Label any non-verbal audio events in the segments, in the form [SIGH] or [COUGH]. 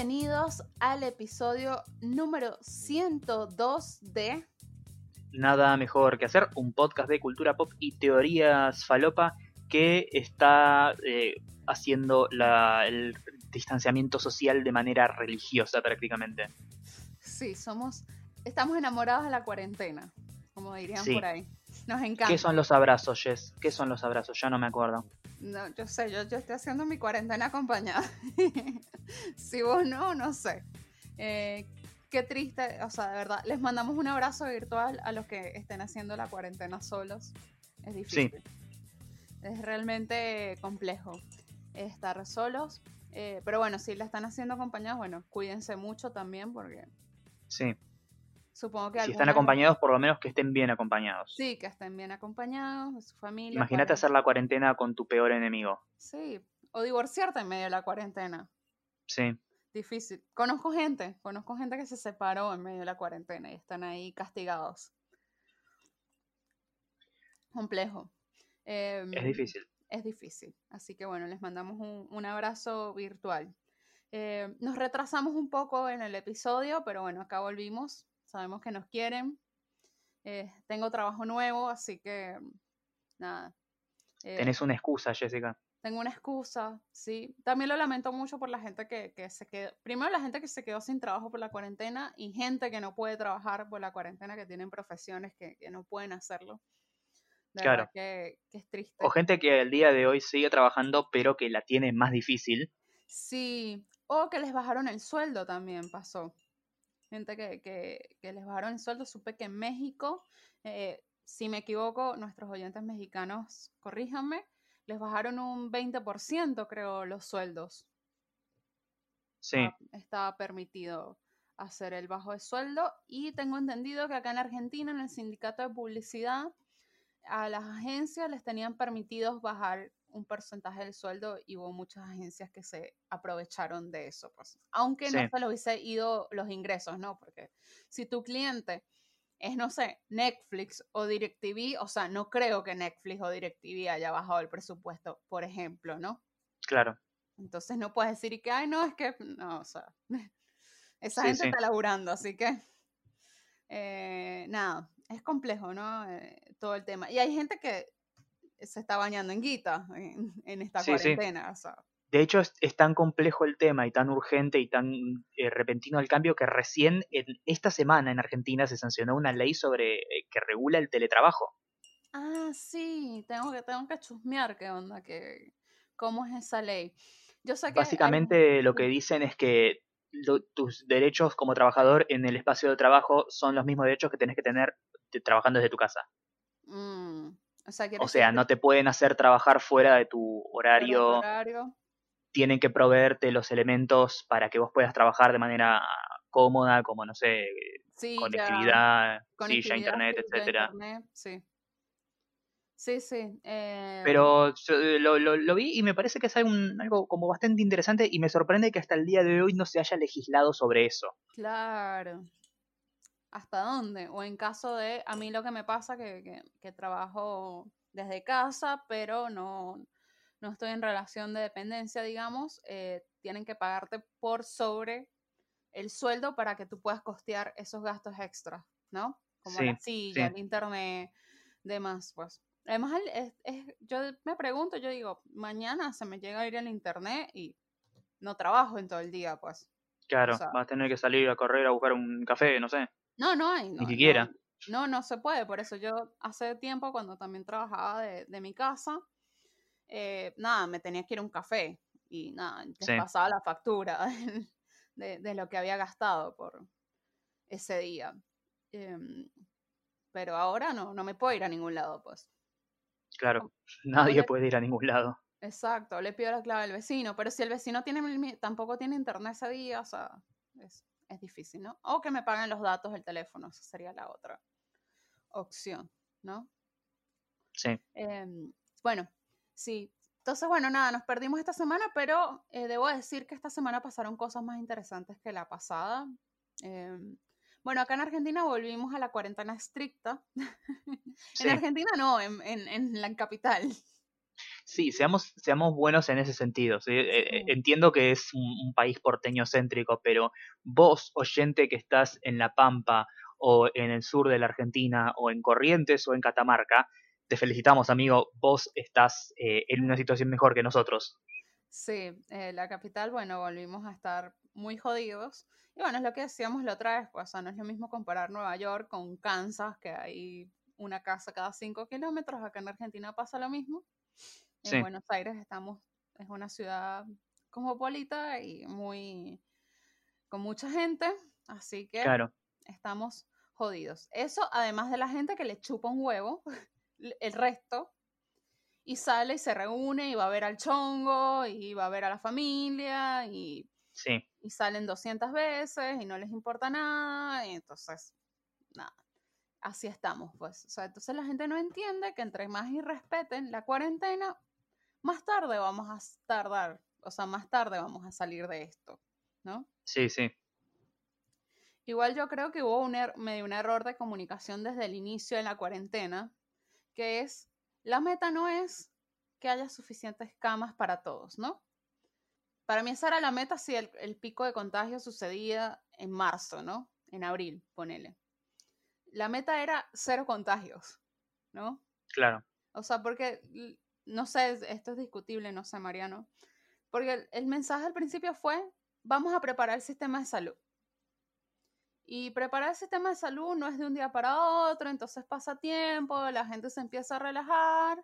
Bienvenidos al episodio número 102 de Nada mejor que hacer, un podcast de cultura pop y teorías falopa que está eh, haciendo la- el distanciamiento social de manera religiosa prácticamente. Sí, somos estamos enamorados de la cuarentena, como dirían Sí. por ahí. Nos encanta. ¿Qué son los abrazos, Jess? ¿Qué son los abrazos? Ya no me acuerdo. No, yo sé, yo, yo estoy haciendo mi cuarentena acompañada. [LAUGHS] si vos no, no sé. Eh, qué triste, o sea, de verdad, les mandamos un abrazo virtual a los que estén haciendo la cuarentena solos. Es difícil. Es realmente complejo estar solos. eh, pero bueno, si la están haciendo acompañados, bueno, cuídense mucho también porque Sí. Supongo que Si están acompañados, por lo menos que estén bien acompañados. Sí, que estén bien acompañados, de su familia. Imagínate hacer la cuarentena con tu peor enemigo. Sí, o divorciarte en medio de la cuarentena. Sí. Difícil. Conozco gente, conozco gente que se separó en medio de la cuarentena y están ahí castigados. Complejo. Em, Es difícil. Es difícil. Así que bueno, les mandamos un, un abrazo virtual. Eh, nos retrasamos un poco en el episodio, pero bueno, acá volvimos. Sabemos que nos quieren. Eh, tengo trabajo nuevo, así que nada. Eh, Tenés una excusa, Jessica. tengo una excusa, sí. También lo lamento mucho por la gente que, que se quedó. Primero, la gente que se quedó sin trabajo por la cuarentena y gente que no puede trabajar por la cuarentena, que tienen profesiones que, que no pueden hacerlo. De Claro. verdad que, que es triste. O gente que el día de hoy sigue trabajando, pero que la tiene más difícil. Sí, o que les bajaron el sueldo también pasó. Gente que, que- que les bajaron el sueldo. Supe que en México, eh, si me equivoco, nuestros oyentes mexicanos, corríjanme, les bajaron un 20%, creo, los sueldos. Sí. Estaba, estaba permitido hacer el bajo de sueldo. Y tengo entendido que acá en Argentina, en el sindicato de publicidad, a las agencias les tenían permitidos bajar un porcentaje del sueldo y hubo muchas agencias que se aprovecharon de eso, pues. Aunque no se les hubiese ido los ingresos, ¿no? Porque si tu cliente es, no sé, Netflix o DirecTV, o sea, no creo que Netflix o DirecTV haya bajado el presupuesto, por ejemplo, ¿no? Claro. Entonces no puedes decir que, ay, no, es que, no, o sea, [LAUGHS] esa Sí, gente sí. está laburando, así que, eh, nada, es complejo, ¿no? Eh, todo el tema. Y hay gente que se está bañando en guita en, en esta Sí, sí. cuarentena, o sea, De hecho, es, es tan complejo el tema y tan urgente y tan eh, repentino el cambio que recién en esta semana en Argentina se sancionó una ley sobre eh, que regula el teletrabajo. ah, sí, tengo que, tengo que chusmear qué onda, que, cómo es esa ley. Yo sé que hay- Básicamente lo que dicen es que lo- tus derechos como trabajador en el espacio de trabajo son los mismos derechos que tenés que tener trabajando desde tu casa. Mm, o sea, O no te pueden hacer trabajar fuera de tu horario, horario, tienen que proveerte los elementos para que vos puedas trabajar de manera cómoda, como, no sé, sí, conectividad, silla, internet, sí, etcétera. internet, sí. Sí, sí. eh, Pero yo, eh, lo, lo- lo vi y me parece que es algo, algo como bastante interesante y me sorprende que hasta el día de hoy no se haya legislado sobre eso. Claro. ¿Hasta dónde? O en caso de, a mí lo que me pasa que, que, que trabajo desde casa, pero no, no estoy en relación de dependencia, digamos, eh, tienen que pagarte por sobre el sueldo para que tú puedas costear esos gastos extras, ¿no? Como la silla, sí. el internet, demás, pues. Además, es- es- yo me pregunto, yo digo, mañana se me llega a ir el internet y no trabajo en todo el día, pues. Claro, sea- vas a tener que salir a correr a buscar un café, no sé. No, no hay. No, Ni siquiera. No, no, no se puede. Por eso yo hace tiempo, cuando también trabajaba de, de mi casa, eh, nada, me tenía que ir a un café y nada, les Sí. pasaba la factura de, de lo que había gastado por ese día. Em, pero ahora no, no me puedo ir a ningún lado, pues. Claro, [LAUGHS] nadie puede ir a ningún lado. Exacto, le pido la clave al vecino, pero si el vecino tiene tampoco tiene internet ese día, o sea, es, es difícil, ¿no? O que me paguen los datos del teléfono, esa sería la otra opción, ¿no? Sí, Em, bueno, sí. Entonces, bueno, nada, nos perdimos esta semana, pero eh, debo decir que esta semana pasaron cosas más interesantes que la pasada. Em, bueno, acá en Argentina volvimos a la cuarentena estricta. [LAUGHS] sí. En Argentina no, en, en, en la capital. Sí, seamos, seamos buenos en ese sentido. Eh, entiendo que es un, país porteño céntrico, pero vos, oyente que estás en La Pampa o en el sur de la Argentina o en Corrientes o en Catamarca, te felicitamos, amigo. Vos estás eh, en una situación mejor que nosotros. Sí, eh, la capital, bueno, volvimos a estar muy jodidos. Y bueno, es lo que decíamos la otra vez, pues, o sea, no es lo mismo comparar Nueva York con Kansas, que hay una casa cada cinco kilómetros. Acá en Argentina pasa lo mismo. En Buenos Aires estamos, es una ciudad cosmopolita y muy, con mucha gente, así que estamos jodidos. Eso además de la gente que le chupa un huevo, [LAUGHS] el resto, y sale y se reúne y va a ver al chongo y va a ver a la familia y, y salen 200 veces y no les importa nada, y entonces, nada así estamos, pues. O sea, entonces la gente no entiende que entre más y respeten la cuarentena, más tarde vamos a tardar, o sea, más tarde vamos a salir de esto, ¿no? Sí, sí. Igual yo creo que hubo un, er medio un error de comunicación desde el inicio de la cuarentena, que es, la meta no es que haya suficientes camas para todos, ¿no? Para mí esa era la meta si el, el pico de contagio sucedía en marzo, ¿no? En abril, ponele. La meta era cero contagios, ¿no? Claro. O sea, porque no sé, esto es discutible, no sé, Mariano, porque el, mensaje al principio fue, vamos a preparar el sistema de salud. Y preparar el sistema de salud no es de un día para otro, entonces pasa tiempo, la gente se empieza a relajar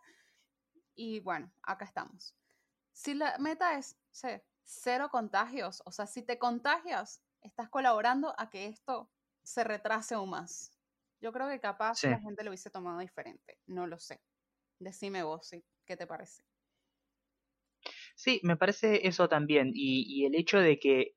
y bueno, acá estamos. Si la meta es cero contagios, o sea, si te contagias, estás colaborando a que esto se retrase aún más. Yo creo que capaz la gente lo hubiese tomado diferente, no lo sé. Decime vos, sí. ¿Qué te parece? Sí, me parece eso también. Y, el hecho de que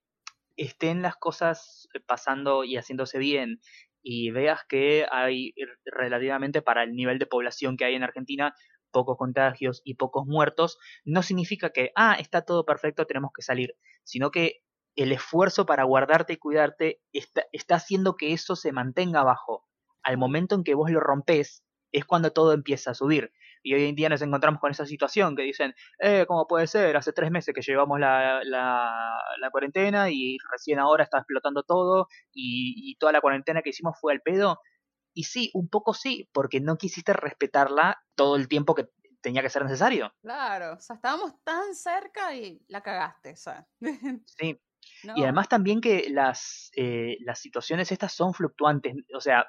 estén las cosas pasando y haciéndose bien y veas que hay relativamente para el nivel de población que hay en Argentina pocos contagios y pocos muertos, no significa que, ah, está todo perfecto, tenemos que salir, sino que el esfuerzo para guardarte y cuidarte está, está haciendo que eso se mantenga abajo. Al momento en que vos lo rompes, es cuando todo empieza a subir. Y hoy en día nos encontramos con esa situación que dicen, eh, ¿cómo puede ser? Hace tres meses que llevamos la, la, cuarentena y recién ahora está explotando todo y, toda la cuarentena que hicimos fue al pedo. Y sí, un poco sí, porque no quisiste respetarla todo el tiempo que tenía que ser necesario. Claro, o sea, estábamos tan cerca y la cagaste, [LAUGHS] Sí. Y además también que las, eh, las situaciones estas son fluctuantes, o sea,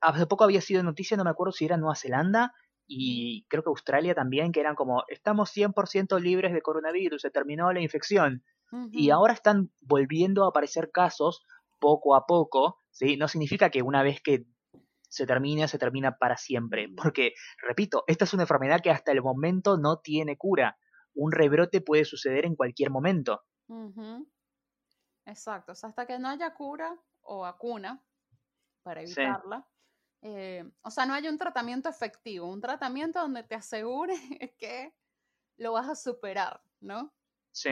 hace poco había sido noticia, no me acuerdo si era Nueva Zelanda, y creo que Australia también, que eran como, estamos 100% libres de coronavirus, se terminó la infección. Y ahora están volviendo a aparecer casos poco a poco, ¿sí? No significa que una vez que se termine, se termina para siempre. Porque, repito, esta es una enfermedad que hasta el momento no tiene cura. Un rebrote puede suceder en cualquier momento. Exacto, hasta que no haya cura o vacuna para evitarla, eh, o sea, no hay un tratamiento efectivo, un tratamiento donde te asegure [LAUGHS] que lo vas a superar, ¿no? Sí.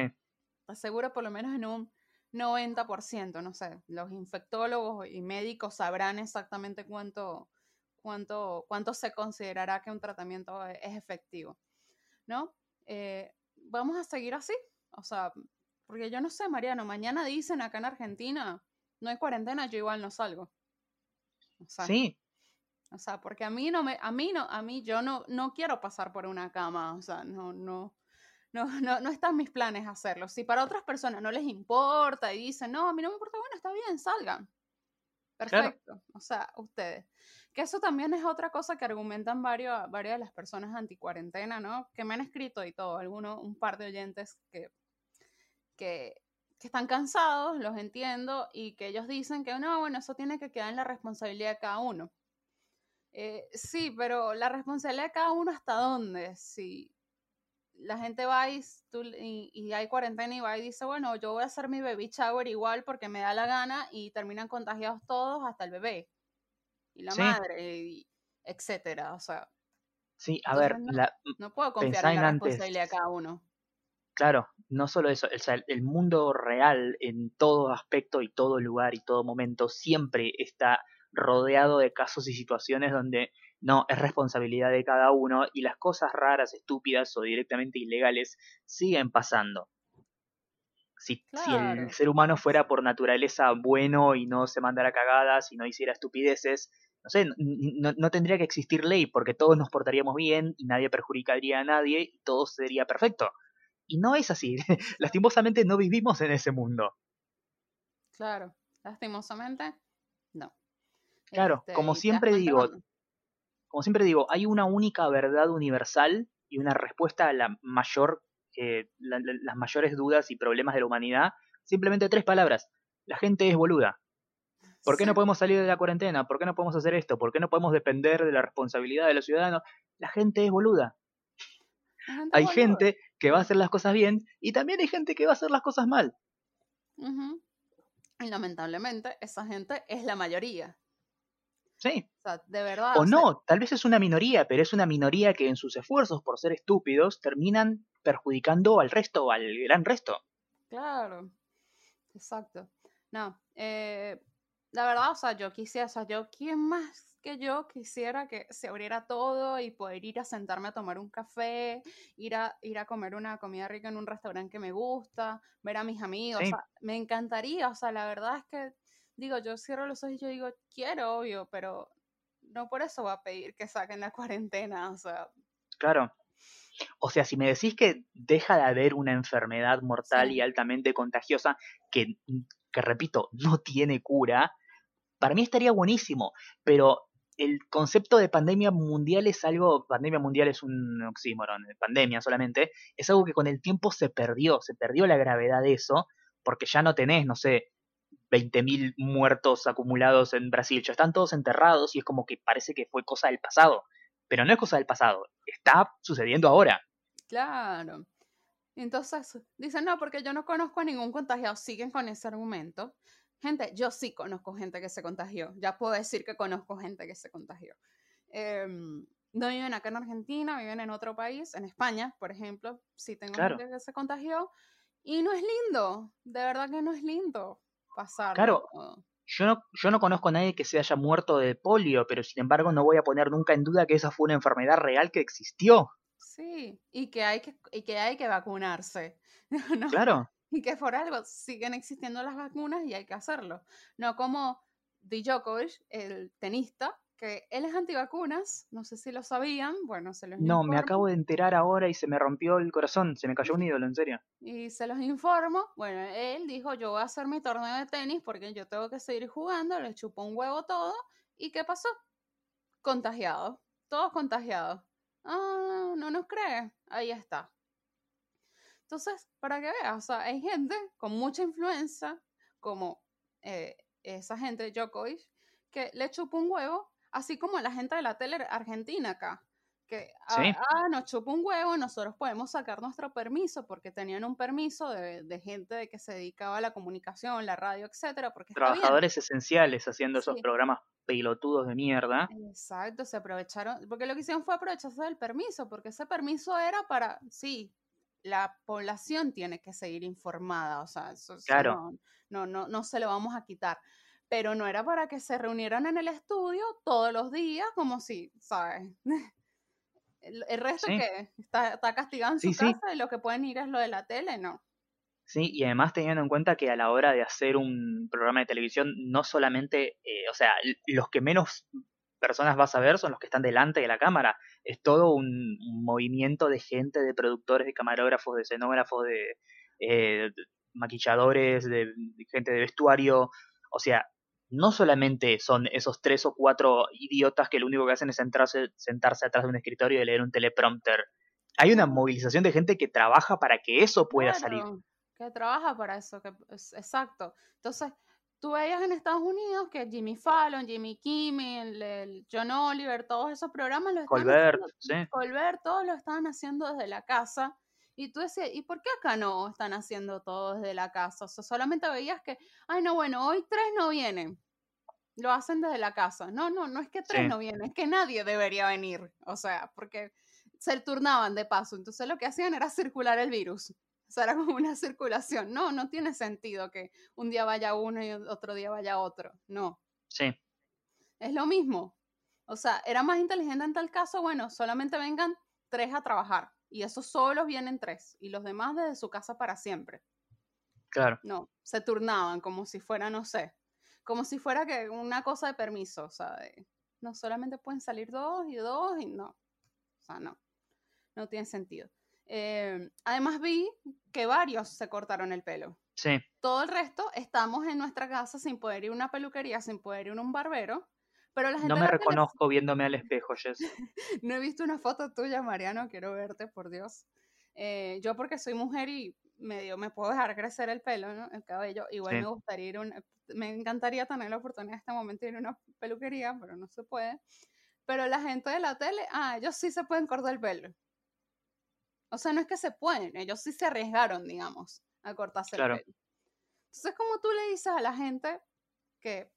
Te asegura por lo menos en un 90%, no sé, los infectólogos y médicos sabrán exactamente cuánto, cuánto, cuánto se considerará que un tratamiento e, es efectivo, ¿no? Eh, vamos a seguir así, o sea, porque yo no sé, Mariano, mañana dicen acá en Argentina, no hay cuarentena, yo igual no salgo. sí, o sea, porque a mí no me, a mí no, a mí yo no, no quiero pasar por una cama, o sea, no, no, no, no, no están mis planes hacerlo. Si para otras personas no les importa y dicen, no, a mí no me importa, bueno, está bien, salgan. Perfecto. O sea, ustedes. Que eso también es otra cosa que argumentan varios, varias de las personas anticuarentena, ¿no? Que me han escrito y todo, algunos, un par de oyentes que, que, que están cansados, los entiendo, y que ellos dicen que no, bueno, eso tiene que quedar en la responsabilidad de cada uno. Eh, sí, pero la responsabilidad de cada uno hasta dónde. Si la gente va y, y, hay cuarentena y va y dice, bueno, yo voy a hacer mi baby shower igual porque me da la gana y terminan contagiados todos hasta el bebé y la madre, y etcétera. O sea, sí, a ver, no, puedo confiar en la responsabilidad de cada uno. Claro, no solo eso, el mundo real en todo aspecto y todo lugar y todo momento siempre está rodeado de casos y situaciones donde no, es responsabilidad de cada uno y las cosas raras, estúpidas o directamente ilegales siguen pasando. Si, el ser humano fuera por naturaleza bueno y no se mandara cagadas y no hiciera estupideces, no sé, no, tendría que existir ley porque todos nos portaríamos bien y nadie perjudicaría a nadie y todo sería perfecto. Y no es así. [LAUGHS] Lastimosamente no vivimos en ese mundo. Claro, lastimosamente no. Claro, este, como siempre digo, como siempre digo, hay una única verdad universal y una respuesta a la mayor, eh, las mayores dudas y problemas de la humanidad. Simplemente tres palabras. La gente es boluda. ¿Por qué no podemos salir de la cuarentena? ¿Por qué no podemos hacer esto? ¿Por qué no podemos depender de la responsabilidad de los ciudadanos? La gente es boluda. hay gente que va a hacer las cosas bien y también hay gente que va a hacer las cosas mal. Y lamentablemente esa gente es la mayoría. Sí. O sea, de verdad. O, no, tal vez es una minoría, pero es una minoría que en sus esfuerzos por ser estúpidos terminan perjudicando al resto, al gran resto. Claro, exacto. No, eh, la verdad, o sea, yo quisiera, o sea, yo, ¿quién más que yo quisiera que se abriera todo y poder ir a sentarme a tomar un café, ir a, ir a comer una comida rica en un restaurante que me gusta, ver a mis amigos, o sea, me encantaría, o sea, la verdad es que digo, yo cierro los ojos y yo digo, quiero, obvio, pero no por eso va a pedir que saquen la [LAUGHS] cuarentena, o sea. Claro. O sea, si me decís que deja de haber una enfermedad mortal y altamente contagiosa que, que, repito, no tiene cura, para mí estaría buenísimo, pero el concepto de pandemia mundial es algo, pandemia mundial es un oxímoron, pandemia solamente, es algo que con el tiempo se perdió, se perdió la gravedad de eso, porque ya no tenés, no sé, 20.000 muertos acumulados en Brasil. Ya están todos enterrados y es como que parece que fue cosa del pasado. Pero no es cosa del pasado, está sucediendo ahora. Claro. Entonces, dicen, no, porque yo no conozco a ningún contagiado. Siguen con ese argumento. Gente, yo sí conozco gente que se contagió. Ya puedo decir que conozco gente que se contagió. Em, no viven acá en Argentina, viven en otro país, en España, por ejemplo. Sí tengo gente que se contagió. Y no es lindo, de verdad que no es lindo. Claro, yo no, yo no conozco a nadie que se haya muerto de polio, pero sin embargo no voy a poner nunca en duda que esa fue una enfermedad real que existió. Sí, y que hay que, y que, hay que vacunarse. [LAUGHS] Claro. Y que por algo siguen existiendo las vacunas y hay que hacerlo. No como Djokovic, el tenista, que él es antivacunas, no sé si lo sabían, bueno, se los No, me acabo de enterar ahora y se me rompió el corazón, se me cayó un [LAUGHS] ídolo, en serio. Y se los informo, bueno, él dijo, yo voy a hacer mi torneo de tenis porque yo tengo que seguir jugando, le chupó un huevo todo, ¿y qué pasó? Contagiado, todos contagiados. Ah, no nos cree, ahí está. Entonces, para que veas, o sea, hay gente con mucha influencia, como eh, esa gente, Djokovic, que le chupó un huevo así como la gente de la tele argentina acá, que ah, ah, nos chupa un huevo, nosotros podemos sacar nuestro permiso porque tenían un permiso de, gente de que se dedicaba a la comunicación, la radio, etcétera, porque trabajadores esenciales haciendo esos programas pelotudos de mierda. Exacto, se aprovecharon, porque lo que hicieron fue aprovecharse del permiso, porque ese permiso era para, sí, la población tiene que seguir informada, o sea, eso, claro. no, no, no se lo vamos a quitar pero no era para que se reunieran en el estudio todos los días, como si, ¿sabes? [LAUGHS] El, resto que está, está, castigado en su casa y lo que pueden ir es lo de la tele, no. Sí, y además teniendo en cuenta que a la hora de hacer un programa de televisión, no solamente, eh, o sea, los que menos personas vas a ver son los que están delante de la cámara. Es todo un, movimiento de gente, de productores, de camarógrafos, de escenógrafos, de, eh, maquilladores, de, gente de vestuario. O sea, no solamente son esos tres o cuatro idiotas que lo único que hacen es sentarse, sentarse atrás de un escritorio y leer un teleprompter. Hay una movilización de gente que trabaja para que eso pueda salir. Que trabaja para eso, que exacto. Entonces, tú veías en Estados Unidos que Jimmy Fallon, Jimmy Kimmel, John Oliver, todos esos programas los Colbert, sí. Colbert, todos lo estaban haciendo desde la casa y tú decías, ¿y por qué acá no están haciendo todo desde la casa? O sea, solamente veías que, ay, no, bueno, hoy tres no vienen. Lo hacen desde la casa. No, no, no es que tres no vienen, es que nadie debería venir. O sea, porque se turnaban de paso. Entonces lo que hacían era circular el virus. O sea, era como una circulación. No, no tiene sentido que un día vaya uno y otro día vaya otro. No. Sí. Es lo mismo. O sea, era más inteligente en tal caso, bueno, solamente vengan tres a trabajar y esos solos vienen tres y los demás desde su casa para siempre. Claro. No, se turnaban como si fuera, no sé, como si fuera que una cosa de permiso, o sea, no solamente pueden salir dos y dos y no, o sea, no, no tiene sentido. Eh, además vi que varios se cortaron el pelo. Sí. Todo el resto estamos en nuestra casa sin poder ir a una peluquería, sin poder ir a un barbero. Pero la gente no me la reconozco viéndome al espejo, Jess. [LAUGHS] No he visto una foto tuya, Mariano, quiero verte, por Dios. Eh, yo porque soy mujer y medio me puedo dejar crecer el pelo, ¿no? El cabello. Igual Sí. me gustaría ir una, me encantaría tener la oportunidad en este momento de ir a una peluquería, pero no se puede. Pero la gente de la tele, ah, ellos sí se pueden cortar el pelo. O sea, no es que se pueden, ellos sí se arriesgaron, digamos, a cortarse Claro. el pelo. Entonces, como tú le dices a la gente que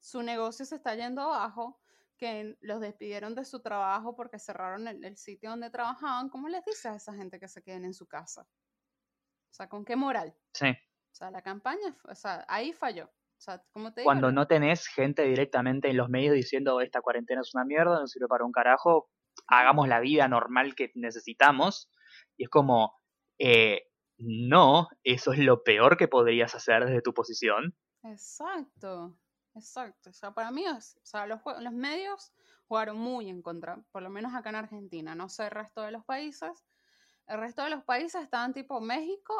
su negocio se está yendo abajo, que los despidieron de su trabajo porque cerraron el, el sitio donde trabajaban, ¿cómo les dices a esa gente que se queden en su casa? O sea, ¿con qué moral? Sí. O sea, la campaña, o sea, ahí falló. O sea, como te digo, Cuando no tenés gente directamente en los medios diciendo esta cuarentena es una mierda, no sirve para un carajo, hagamos la vida normal que necesitamos. Y es como, eh, no, eso es lo peor que podrías hacer desde tu posición. Exacto, exacto. O sea, para mí, o sea, los medios jugaron muy en contra, por lo menos acá en Argentina, no sé el resto de los países. El resto de los países estaban tipo México,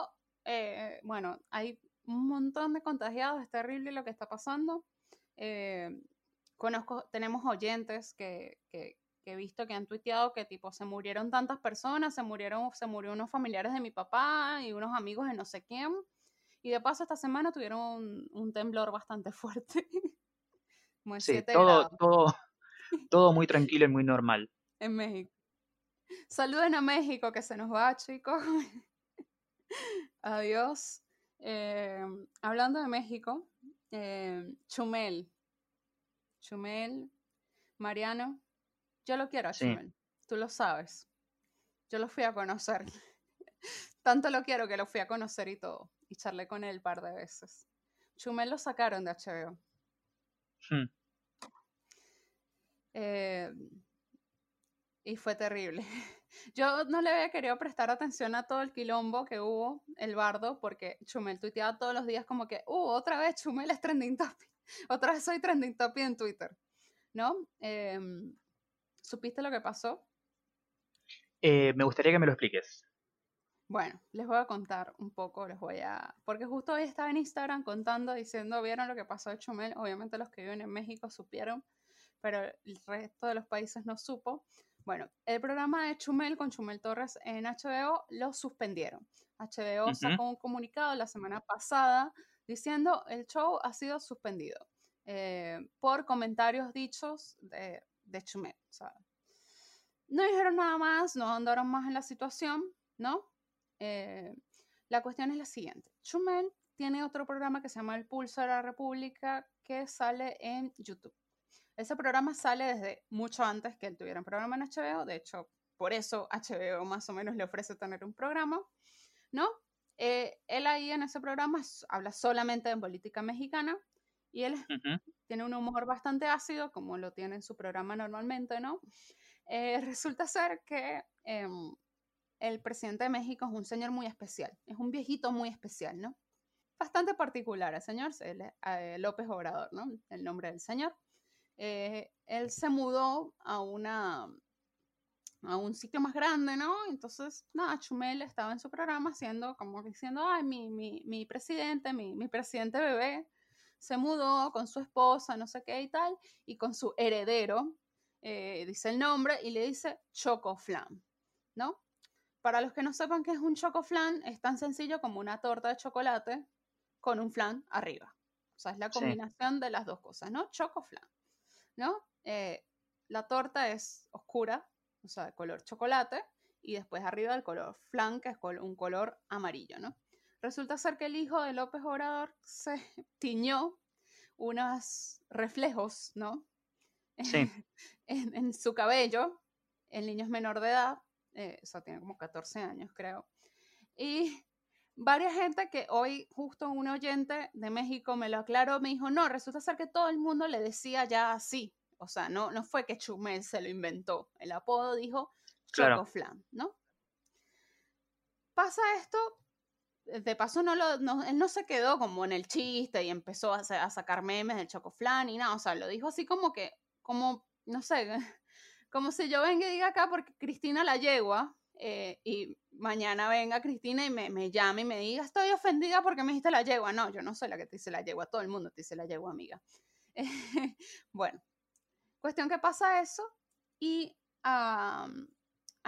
eh, bueno, hay un montón de contagiados, es terrible lo que está pasando. Eh, conozco, tenemos oyentes que, que- que he visto que han tuiteado que tipo se murieron tantas personas, se murieron, se murieron unos familiares de mi papá y unos amigos de no sé quién. Y de paso esta semana tuvieron un, un temblor bastante [LAUGHS] fuerte. Como Sí, 7 todo, grados todo, [LAUGHS] todo muy tranquilo y muy normal. en México. Saluden a México que se nos va, chicos. [LAUGHS] Adiós. Eh, hablando de México, eh, Chumel. Chumel, Mariano, yo lo quiero a Sí. Chumel. Tú lo sabes. Yo lo fui a conocer. Tanto lo quiero que lo fui a conocer y todo. Y charlé con él un par de veces. Chumel lo sacaron de HBO. Hmm. Eh, y fue terrible. [LAUGHS] Yo no le había querido prestar atención a todo el quilombo que hubo, el bardo, porque Chumel tuiteaba todos los días como que, uh, otra vez Chumel es trending topic. [LAUGHS] Otra vez soy trending topic en Twitter. ¿No? Em, ¿Supiste lo que pasó? Eh, me gustaría que me lo expliques. Bueno, les voy a contar un poco, les voy a... Porque justo hoy estaba en Instagram contando, diciendo, ¿vieron lo que pasó de Chumel? Obviamente los que viven en México supieron, pero el resto de los países no supo. Bueno, el programa de Chumel con Chumel Torres en HBO lo suspendieron. HBO sacó un comunicado la semana pasada diciendo el show ha sido suspendido eh, por comentarios dichos de, de Chumel. O sea, no dijeron nada más, no andaron más en la situación, ¿no? Eh, la cuestión es la siguiente. Chumel tiene otro programa que se llama El Pulso de la República que sale en YouTube. Ese programa sale desde mucho antes que él tuviera un programa en HBO. De hecho, por eso HBO más o menos le ofrece tener un programa, ¿no? Eh, él ahí en ese programa habla solamente de política mexicana y él tiene un humor bastante ácido, como lo tiene en su programa normalmente, ¿no? Eh, resulta ser que em, el presidente de México es un señor muy especial, es un viejito muy especial, ¿no? Bastante particular el señor, eh, López Obrador, ¿no? El nombre del señor. Eh, él se mudó a una a un sitio más grande, ¿no? Entonces, nada, Chumel estaba en su programa haciendo, como diciendo, ay, mi, mi, mi presidente, mi, mi presidente bebé, se mudó con su esposa, no sé qué y tal, y con su heredero, eh, dice el nombre, y le dice chocoflan, ¿no? Para los que no sepan qué es un chocoflan, es tan sencillo como una torta de chocolate con un flan arriba. O sea, es la Sí. combinación de las dos cosas, ¿no? Chocoflan, ¿no? Eh, la torta es oscura, o sea, de color chocolate, y después arriba el color flan, que es un color amarillo, ¿no? Resulta ser que el hijo de López Obrador [LAUGHS] se tiñó unos reflejos, ¿no? Sí. [LAUGHS] en, en su cabello. El niño es menor de edad, eh, o sea, tiene como 14 años, creo. Y varias gente que hoy, justo un oyente de México me lo aclaró, me dijo, no, resulta ser que todo el mundo le decía ya así, O sea, no, no fue que Chumel se lo inventó. El apodo dijo Chocoflan, ¿no? Pasa esto, de paso no lo, él no se quedó como en el chiste y empezó a, a sacar memes del Chocoflan y nada, o sea, lo dijo así como que, como, no sé, como si yo venga y diga acá porque Cristina la yegua, eh, y mañana venga Cristina y me, me llame y me diga, estoy ofendida porque me dijiste la yegua. No, yo no soy la que te dice la yegua, todo el mundo te dice la yegua, amiga. [LAUGHS] bueno, cuestión que pasa eso y a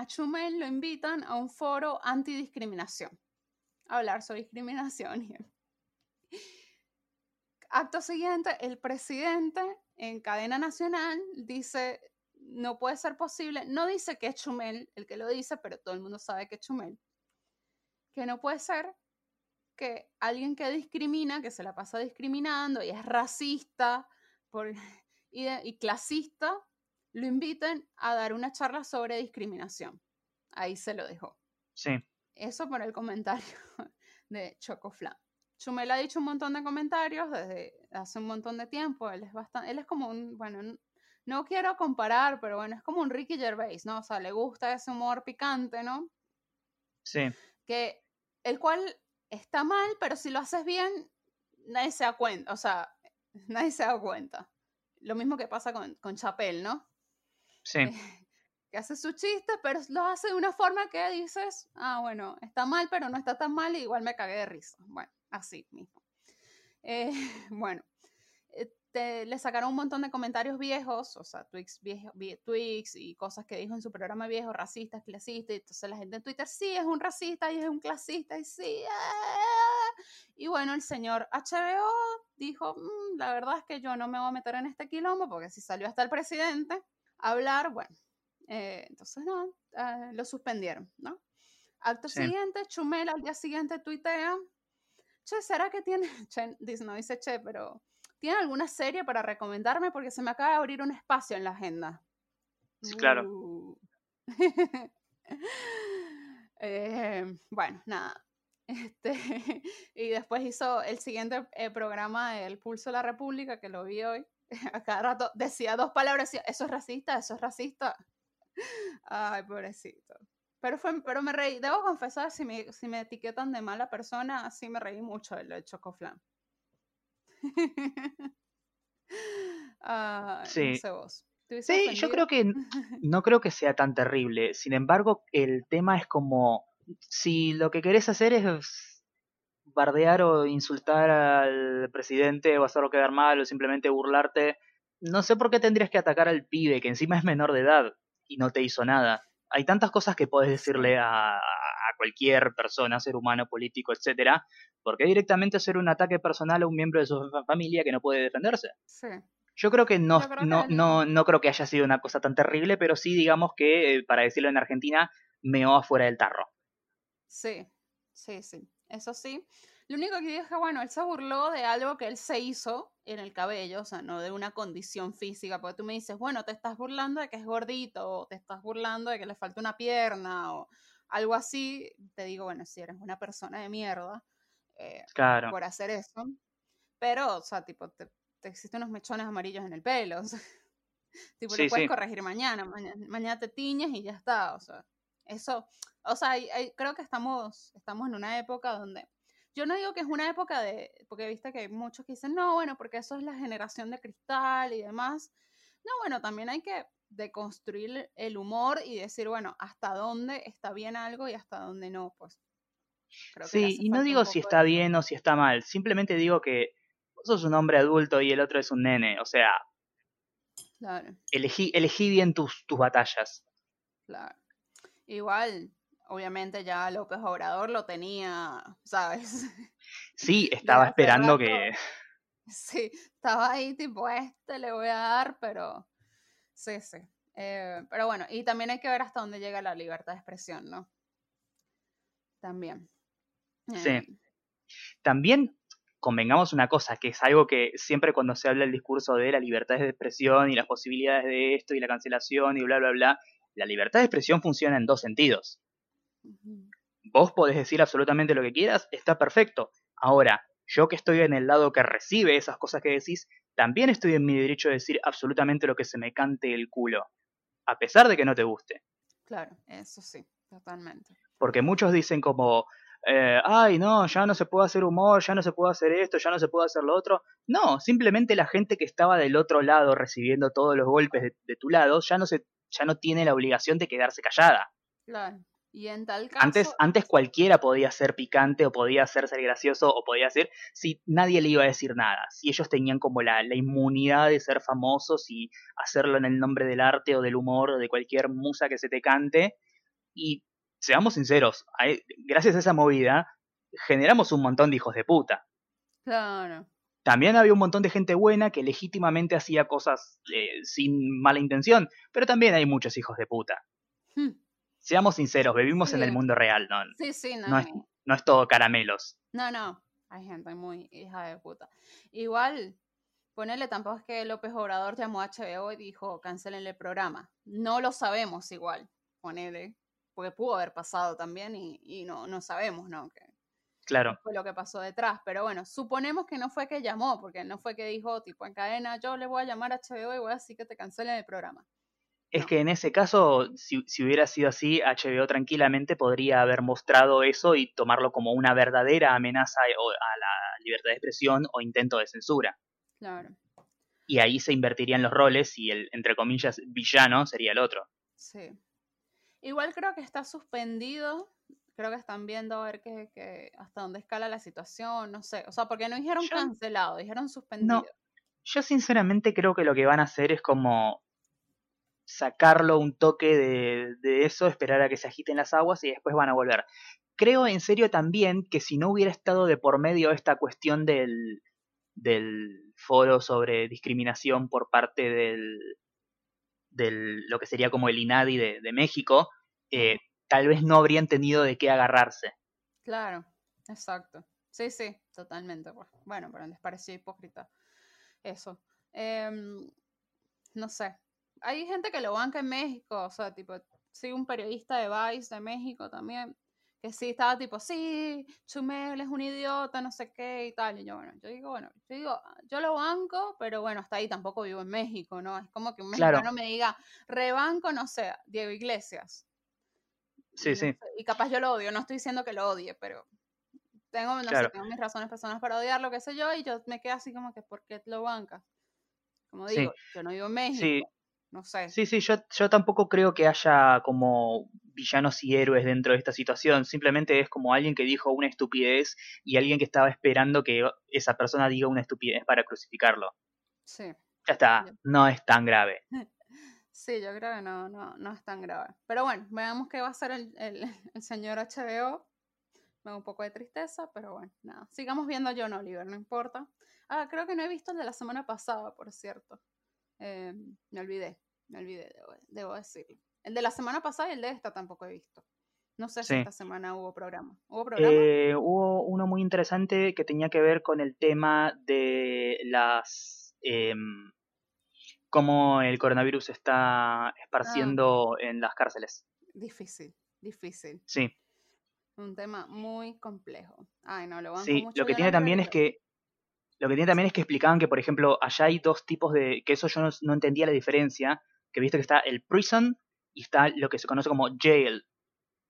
Chumel lo invitan a un foro antidiscriminación, a hablar sobre discriminación. [LAUGHS] Acto siguiente, el presidente en cadena nacional dice, no puede ser posible, no dice que es Chumel el que lo dice, pero todo el mundo sabe que es Chumel, que no puede ser que alguien que discrimina, que se la pasa discriminando y es racista [LAUGHS] y, clasista, lo inviten a dar una charla sobre discriminación. Ahí se lo dejó. Sí. Eso por el comentario [LAUGHS] de Chocoflan. Chumel ha dicho un montón de comentarios desde hace un montón de tiempo. Él es bastante, él es como un, bueno, no quiero comparar, pero bueno, es como un Ricky Gervais, ¿no? O sea, le gusta ese humor picante, ¿no? Sí. Que el cual está mal, pero si lo haces bien, nadie se da cuenta, o sea, [LAUGHS] nadie se da cuenta. Lo mismo que pasa con, con Chapel, ¿no? Sí. [LAUGHS] que hace sus chistes, pero lo hace de una forma que dices, ah, bueno, está mal, pero no está tan mal, y igual me cagué de risa. Bueno, así mismo. Eh, [LAUGHS] bueno, le sacaron un montón de comentarios viejos, o sea, tweets, tweets y cosas que dijo en su programa viejo, racistas, clasistas, y entonces la gente en Twitter, sí, es un racista y es un clasista, y sí, ah". y bueno, el señor HBO dijo, mm, la verdad es que yo no me voy a meter en este quilombo, porque si salió hasta el presidente a hablar, bueno, eh, entonces no, ah, lo suspendieron, ¿no? Acto siguiente, Chumel al día siguiente tuitea, che, ¿será que tiene, [LAUGHS] che, no dice che, pero ¿Tiene alguna serie para recomendarme? Porque se me acaba de abrir un espacio en la agenda. Sí, claro. Uh. [LAUGHS] Eh, bueno, nada. Este, [LAUGHS] y después hizo el siguiente eh, programa El Pulso de la República, que lo vi hoy. [LAUGHS] A cada rato decía dos palabras, decía, eso es racista, eso es racista. Ay, pobrecito. Pero, fue, pero me reí, debo confesar, si me, si me etiquetan de mala persona, sí me reí mucho de lo de Chocoflan. [LAUGHS] Ah, sí. Sí, yo creo que [LAUGHS] no creo que sea tan terrible. Sin embargo, el tema es como si lo que querés hacer es bardear o insultar al presidente o hacerlo quedar mal o simplemente burlarte, no sé por qué tendrías que atacar al pibe que encima es menor de edad y no te hizo nada. Hay tantas cosas que podés decirle a, cualquier persona, ser humano, político, etcétera, porque directamente hacer un ataque personal a un miembro de su familia que no puede defenderse. Sí. Yo creo que no, no, no, no creo que haya sido una cosa tan terrible, pero sí digamos que, eh, para decirlo en Argentina, meó afuera del tarro. Sí, sí, sí, eso sí. Lo único que dije, bueno, él se burló de algo que él se hizo en el cabello, o sea, no de una condición física, porque tú me dices, bueno, te estás burlando de que es gordito, o te estás burlando de que le falta una pierna, o algo así, te digo, bueno, si eres una persona de mierda eh, por hacer eso, pero, o sea, tipo, te, existen unos mechones amarillos en el pelo, [LAUGHS] o sea, tipo, lo puedes corregir mañana, mañana, te tiñes y ya está, o sea, eso, o sea, creo que estamos, estamos en una época donde, yo no digo que es una época de, porque viste que hay muchos que dicen, no, bueno, porque eso es la generación de cristal y demás, no, bueno, también hay que de construir el humor y decir, bueno, hasta dónde está bien algo y hasta dónde no, pues. sí, y no digo si está bien o si está mal, simplemente digo que vos sos un hombre adulto y el otro es un nene, o sea, claro. elegí, elegí bien tus, tus batallas. Claro. Igual, obviamente ya López Obrador lo tenía, ¿sabes? Sí, [LAUGHS] estaba esperando que... Sí, estaba ahí tipo, este le voy a dar, pero Sí, sí. Eh, pero bueno, y también hay que ver hasta dónde llega la libertad de expresión, ¿no? También. Sí. Eh, también convengamos una cosa, que es algo que siempre cuando se habla el discurso de la libertad de expresión y las posibilidades de esto y la cancelación y bla, bla, bla, la libertad de expresión funciona en dos sentidos. Vos podés decir absolutamente lo que quieras, está perfecto. Ahora, yo que estoy en el lado que recibe esas cosas que decís, también estoy en mi derecho de decir absolutamente lo que se me cante el culo, a pesar de que no te guste. Claro, eso sí, totalmente. Porque muchos dicen como, eh, ay, no, ya no se puede hacer humor, ya no se puede hacer esto, ya no se puede hacer lo otro. No, simplemente la gente que estaba del otro lado recibiendo todos los golpes de, de tu lado ya no, se, ya no tiene la obligación de quedarse callada. Claro. Y en tal caso... Antes, antes cualquiera podía ser picante o podía ser ser gracioso o podía ser si nadie le iba a decir nada. Si ellos tenían como la, la inmunidad de ser famosos y hacerlo en el nombre del arte o del humor o de cualquier musa que se te cante. Y seamos sinceros, gracias a esa movida generamos un montón de hijos de puta. Claro. También había un montón de gente buena que legítimamente hacía cosas eh, sin mala intención, pero también hay muchos hijos de puta. Hmm seamos sinceros, vivimos en el mundo real, ¿no? Sí, sí, no. No es, todo caramelos. No, no, hay gente muy hija de puta. Igual, ponele tampoco es que López Obrador llamó a HBO y dijo, cancelen el programa. No lo sabemos igual, ponele, porque pudo haber pasado también y, no, no sabemos, ¿no? Que, claro. Fue lo que pasó detrás, pero bueno, suponemos que no fue que llamó, porque no fue que dijo, tipo, en cadena, yo le voy a llamar a HBO y voy a decir que te cancelen el programa es que en ese caso, si, hubiera sido así, HBO tranquilamente podría haber mostrado eso y tomarlo como una verdadera amenaza a la libertad de expresión o intento de censura. Claro. Y ahí se invertirían los roles y el, entre comillas, villano sería el otro. Sí. Igual creo que está suspendido. Creo que están viendo a ver que, hasta dónde escala la situación, no sé. O sea, porque no dijeron cancelado, dijeron suspendido. No, yo sinceramente creo que lo que van a hacer es como sacarlo un toque de, eso, esperar a que se agiten las aguas y después van a volver. Creo en serio también que si no hubiera estado de por medio esta cuestión del, del foro sobre discriminación por parte del, del lo que sería como el INADI de, México, eh, tal vez no habrían tenido de qué agarrarse. Claro, exacto. Sí, sí, totalmente. Pues. Bueno, pero les pareció hipócrita eso. Em, no sé, hay gente que lo banca en México, o sea, tipo, sí, un periodista de Vice de México también, que sí estaba tipo, sí, Chumel es un idiota, no sé qué y tal. Y yo, bueno, yo digo, bueno, yo digo, yo lo banco, pero bueno, hasta ahí tampoco vivo en México, ¿no? Es como que un mexicano me diga, rebanco, no sé, Diego Iglesias. Sí, sí. y capaz yo lo odio, no estoy diciendo que lo odie, pero tengo, no sé, tengo mis razones personales para odiarlo, qué sé yo, y yo me quedo así como que, ¿por qué lo bancas? Como digo, yo no vivo en México. Sí. No sé. Sí, sí, yo, yo tampoco creo que haya como villanos y héroes dentro de esta situación. Simplemente es como alguien que dijo una estupidez y alguien que estaba esperando que esa persona diga una estupidez para crucificarlo. Sí. Ya está, no es tan grave. [LAUGHS] Sí, yo creo que no, no, no es tan grave. Pero bueno, veamos qué va a hacer el, el, [LAUGHS] el señor HBO. Me da un poco de tristeza, pero bueno, nada. Sigamos viendo a John Oliver, no importa. Ah, creo que no he visto el de la semana pasada, por cierto. Eh, me olvidé, me olvidé, debo, decirlo. El de la semana pasada y el de esta tampoco he visto. No sé si esta semana hubo programa. ¿Hubo programa? Eh, hubo uno muy interesante que tenía que ver con el tema de las... Eh, cómo el coronavirus está esparciendo ah. en las cárceles. Difícil, difícil. Sí. Un tema muy complejo. Ay, no, lo Sí, lo que tiene también es que lo que tiene también es que explicaban que, por ejemplo, allá hay dos tipos de. que eso yo no, entendía la diferencia. Que viste que está el prison y está lo que se conoce como jail.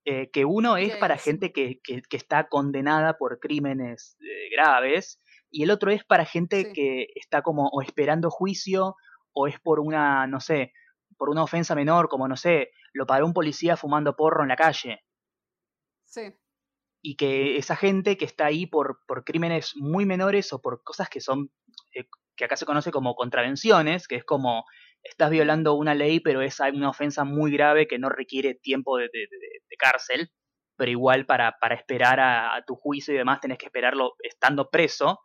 Eh, que uno es para gente que, que, está condenada por crímenes eh, graves y el otro es para gente que está como o esperando juicio o es por una, no sé, por una ofensa menor, como no sé, lo paró un policía fumando porro en la calle. Sí y que esa gente que está ahí por, por crímenes muy menores o por cosas que son, eh, que acá se conoce como contravenciones, que es como estás violando una ley, pero es una ofensa muy grave que no requiere tiempo de, cárcel, pero igual para, para esperar a, tu juicio y demás tenés que esperarlo estando preso.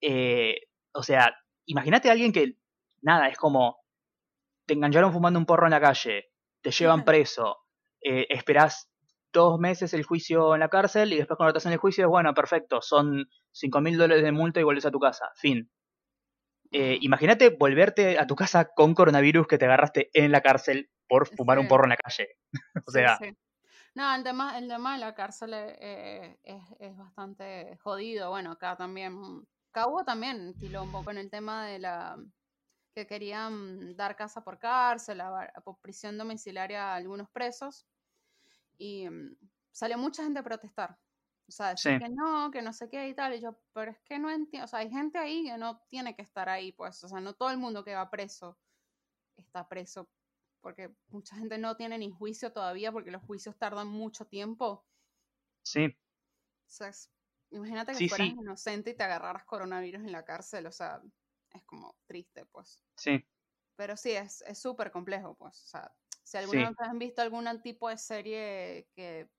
Eh, o sea, imagínate a alguien que, nada, es como, te engancharon fumando un porro en la calle, te llevan preso, eh, esperás dos meses el juicio en la cárcel y después cuando estás en el juicio es bueno, perfecto, son cinco mil dólares de multa y vuelves a tu casa, fin. Eh, imagínate volverte a tu casa con coronavirus que te agarraste en la cárcel por fumar un porro en la calle. [LAUGHS] o sea... No, el tema, el tema de la cárcel es, es, bastante jodido. Bueno, acá también acá hubo también quilombo con el tema de la que querían dar casa por cárcel, por prisión domiciliaria a algunos presos. Y mm, salió mucha gente a protestar. O sea, decir que no, que no sé qué y tal. Y yo, pero es que no entiendo. O sea, hay gente ahí que no tiene que estar ahí, pues. O sea, no todo el mundo que va preso está preso. Porque mucha gente no tiene ni juicio todavía porque los juicios tardan mucho tiempo. Sí. O sea, imagínate que fueras inocente y te agarraras coronavirus en la cárcel. O sea, es como triste, pues. Sí. Pero sí, es súper complejo, pues. O sea, si alguna vez han visto algún tipo de serie que,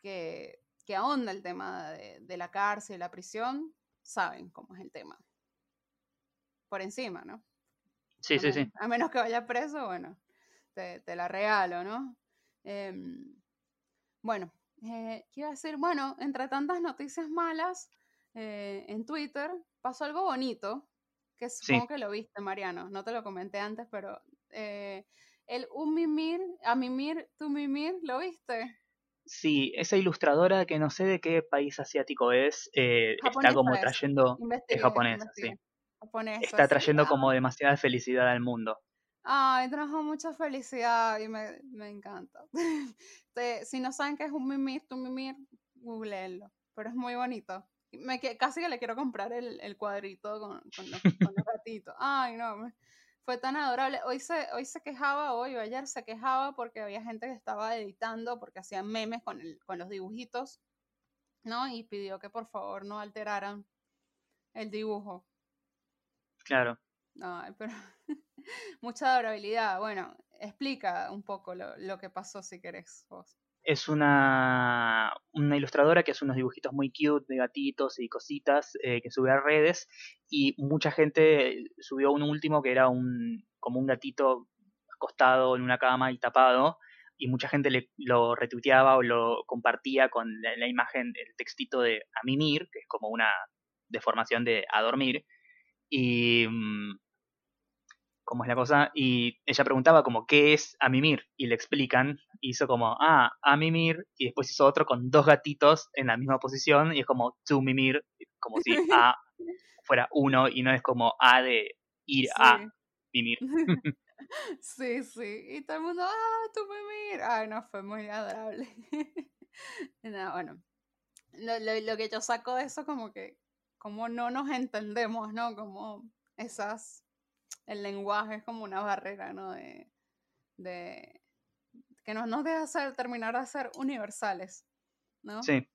que, que ahonda el tema de, la cárcel y la prisión, saben cómo es el tema. Por encima, ¿no? Sí, sí, sí. A menos que vaya preso, bueno, te, la regalo, ¿no? Em, bueno, eh, quiero decir, bueno, entre tantas noticias malas, eh, en Twitter pasó algo bonito, que supongo que lo viste, Mariano, no te lo comenté antes, pero eh, el un mimir, a mimir, tu mimir, ¿lo viste? Sí, esa ilustradora que no sé de qué país asiático es, eh, está como trayendo... Es japonesa, sí. está trayendo como demasiada felicidad al mundo. Ay, trajo mucha felicidad y me, me encanta. [LAUGHS] si no saben qué es un mimir, tu mimir, googleenlo. Pero es muy bonito me, casi que le quiero comprar el, el cuadrito con, con, los, [LAUGHS] gatitos. Ay, no, fue tan adorable. Hoy se, hoy se quejaba, hoy o ayer se quejaba porque había gente que estaba editando porque hacían memes con, el, con los dibujitos, ¿no? Y pidió que por favor no alteraran el dibujo. Claro. Ay, pero [LAUGHS] mucha adorabilidad. Bueno, explica un poco lo, lo que pasó si querés vos es una, una, ilustradora que hace unos dibujitos muy cute de gatitos y cositas eh, que sube a redes y mucha gente subió un último que era un como un gatito acostado en una cama y tapado y mucha gente le, lo retuiteaba o lo compartía con la, la, imagen, el textito de a mimir, que es como una deformación de a dormir y mm, cómo es la cosa, y ella preguntaba como, ¿qué es a mimir? Y le explican, hizo como, ah, a mimir, y después hizo otro con dos gatitos en la misma posición, y es como, to mimir, como si [LAUGHS] a fuera uno, y no es como a de ir a mimir. [LAUGHS] [LAUGHS] Sí, sí, y todo el mundo, ah, tu mimir, ay, no, fue muy adorable. no, bueno, lo, lo, lo que yo saco de eso como que, como no nos entendemos, ¿no? Como esas el lenguaje es como una barrera, ¿no? De, que no nos deja ser, terminar de ser universales, ¿no? Sí.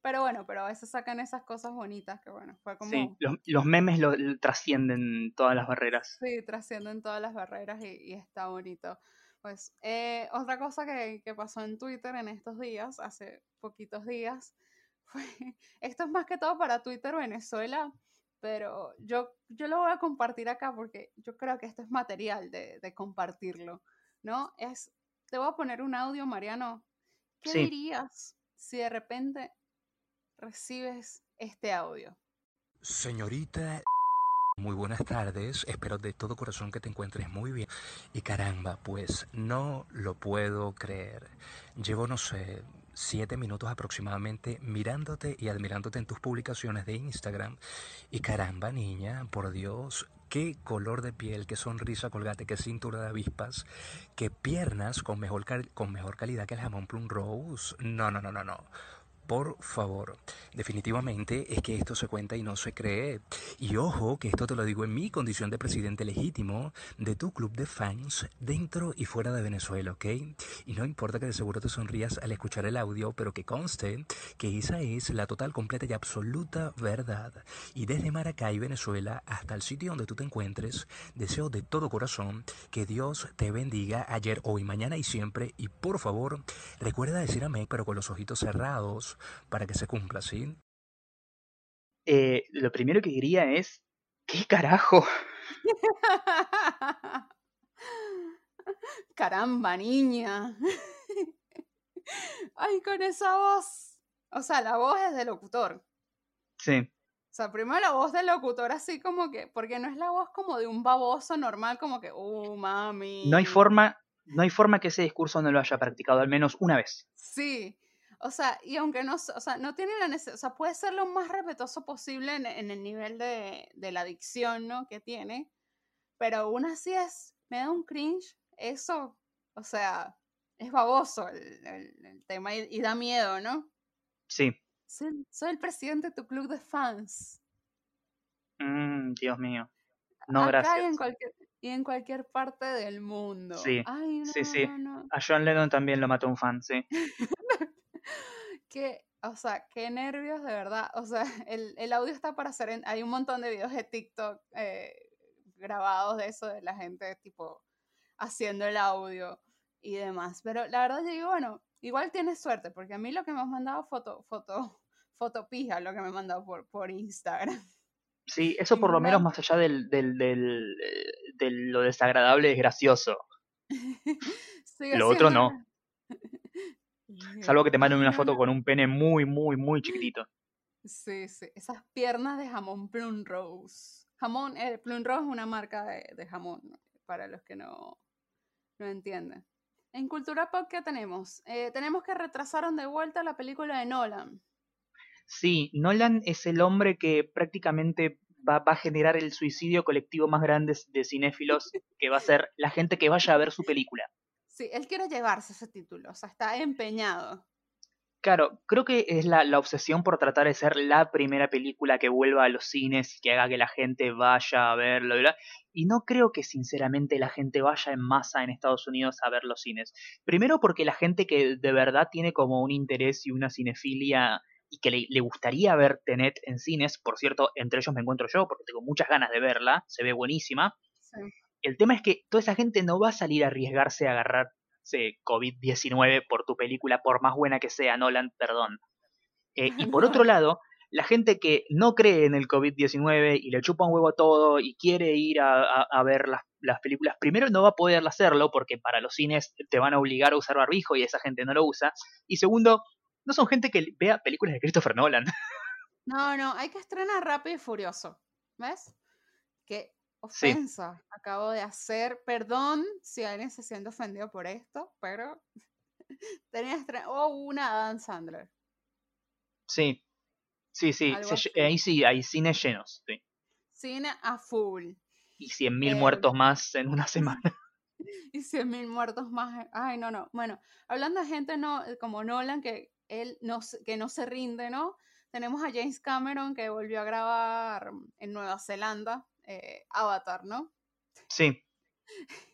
Pero bueno, pero a veces sacan esas cosas bonitas que bueno, fue como... Sí, los, memes lo, trascienden todas las barreras. Sí, trascienden todas las barreras y, está bonito. Pues eh, otra cosa que, que, pasó en Twitter en estos días, hace poquitos días, [LAUGHS] fue, esto es más que todo para Twitter Venezuela, pero yo, yo lo voy a compartir acá porque yo creo que esto es material de, de compartirlo, ¿no? Es, te voy a poner un audio, Mariano. ¿Qué dirías si de repente recibes este audio? Señorita, muy buenas tardes, espero de todo corazón que te encuentres muy bien. Y caramba, pues no lo puedo creer. Llevo, no sé, siete minutos aproximadamente mirándote y admirándote en tus publicaciones de Instagram. Y caramba, niña, por Dios, qué color de piel, qué sonrisa colgate, qué cintura de avispas, qué piernas con mejor, con mejor calidad que el jamón plum rose. No, no, no, no, no. Por favor, definitivamente es que esto se cuenta y no se cree. Y ojo, que esto te lo digo en mi condición de presidente legítimo de tu club de fans dentro y fuera de Venezuela, ¿ok? Y no importa que de seguro te sonrías al escuchar el audio, pero que conste que esa es la total, completa y absoluta verdad. Y desde Maracay, Venezuela, hasta el sitio donde tú te encuentres, deseo de todo corazón que Dios te bendiga ayer, hoy, mañana y siempre. Y por favor, recuerda decir amén, pero con los ojitos cerrados para que se cumpla, ¿sí? Eh, lo primero que diría es, ¿qué carajo? [LAUGHS] Caramba, niña. [LAUGHS] Ay, con esa voz. O sea, la voz es de locutor. Sí. O sea, primero la voz del locutor así como que, porque no es la voz como de un baboso normal, como que, uh, mami. No hay forma, no hay forma que ese discurso no lo haya practicado al menos una vez. Sí. O sea, y aunque no, o sea, no tiene la necesidad, o sea, puede ser lo más respetuoso posible en, en el nivel de, de, la adicción, ¿no? Que tiene, pero aún así es, me da un cringe, eso, o sea, es baboso el, el, tema y, y, da miedo, ¿no? Sí. Soy, soy, el presidente de tu club de fans. Mm, Dios mío. No, Acá gracias. Y en, cualquier, y en cualquier parte del mundo. Sí, Ay, no, sí, sí. No, no. A John Lennon también lo mató un fan, sí. [LAUGHS] que, o sea, qué nervios, de verdad. O sea, [LAUGHS] el, el audio está para hacer. En, hay un montón de videos de TikTok eh, grabados de eso, de la gente, tipo, haciendo el audio y demás. Pero la verdad, yo digo, bueno, igual tienes suerte, porque a mí lo que me has mandado, foto, foto, [LAUGHS] fotopija, lo que me han mandado por, por Instagram. Sí, [LAUGHS] eso por lo menos más allá del, del, del, de lo desagradable es gracioso. lo otro no. Salvo que te manden una foto con [LAUGHS] un pene muy, muy, muy chiquitito. Sí, sí. Esas piernas de jamón Plum Rose. Jamón, eh, Plum Rose es una marca de, de, jamón, para los que no, no entienden. En Cultura Pop, ¿qué tenemos? Eh, tenemos que retrasaron de vuelta la película de Nolan. Sí, Nolan es el hombre que prácticamente va, va, a generar el suicidio colectivo más grande de cinéfilos, que va a [LAUGHS] ser la gente que vaya a ver su película. Sí, él quiere llevarse ese título, o sea, está empeñado. Claro, creo que es la, la, obsesión por tratar de ser la primera película que vuelva a los cines, que haga que la gente vaya a verlo, ¿verdad? Y no creo que sinceramente la gente vaya en masa en Estados Unidos a ver los cines. Primero porque la gente que de verdad tiene como un interés y una cinefilia y que le, le, gustaría ver Tenet en cines, por cierto, entre ellos me encuentro yo, porque tengo muchas ganas de verla, se ve buenísima. Sí. El tema es que toda esa gente no va a salir a arriesgarse a agarrarse COVID-19 por tu película, por más buena que sea, Nolan, perdón. Eh, y por otro [LAUGHS] lado, la gente que no cree en el COVID-19 y le chupa un huevo todo y quiere ir a, a, a ver las, las, películas, primero no va a poder hacerlo porque para los cines te van a obligar a usar barbijo y esa gente no lo usa. Y segundo, no son gente que vea películas de Christopher Nolan. No, no, hay que estrenar rápido y furioso. ¿Ves? Qué ofensa sí. acabo de hacer. Perdón si alguien se siente ofendido por esto, pero [LAUGHS] tenía estrenar. O oh, una Dan Sandler. Sí, sí, sí. Se, ahí sí, hay cines llenos. Sí. Cine a full. Y 100.000 eh, muertos más en una [LAUGHS] semana. y 100.000 muertos más. Ay, no, no. Bueno, hablando de gente no, como Nolan, que él no, que no se rinde, ¿no? Tenemos a James Cameron que volvió a grabar en Nueva Zelanda, eh, Avatar, ¿no? Sí. [LAUGHS]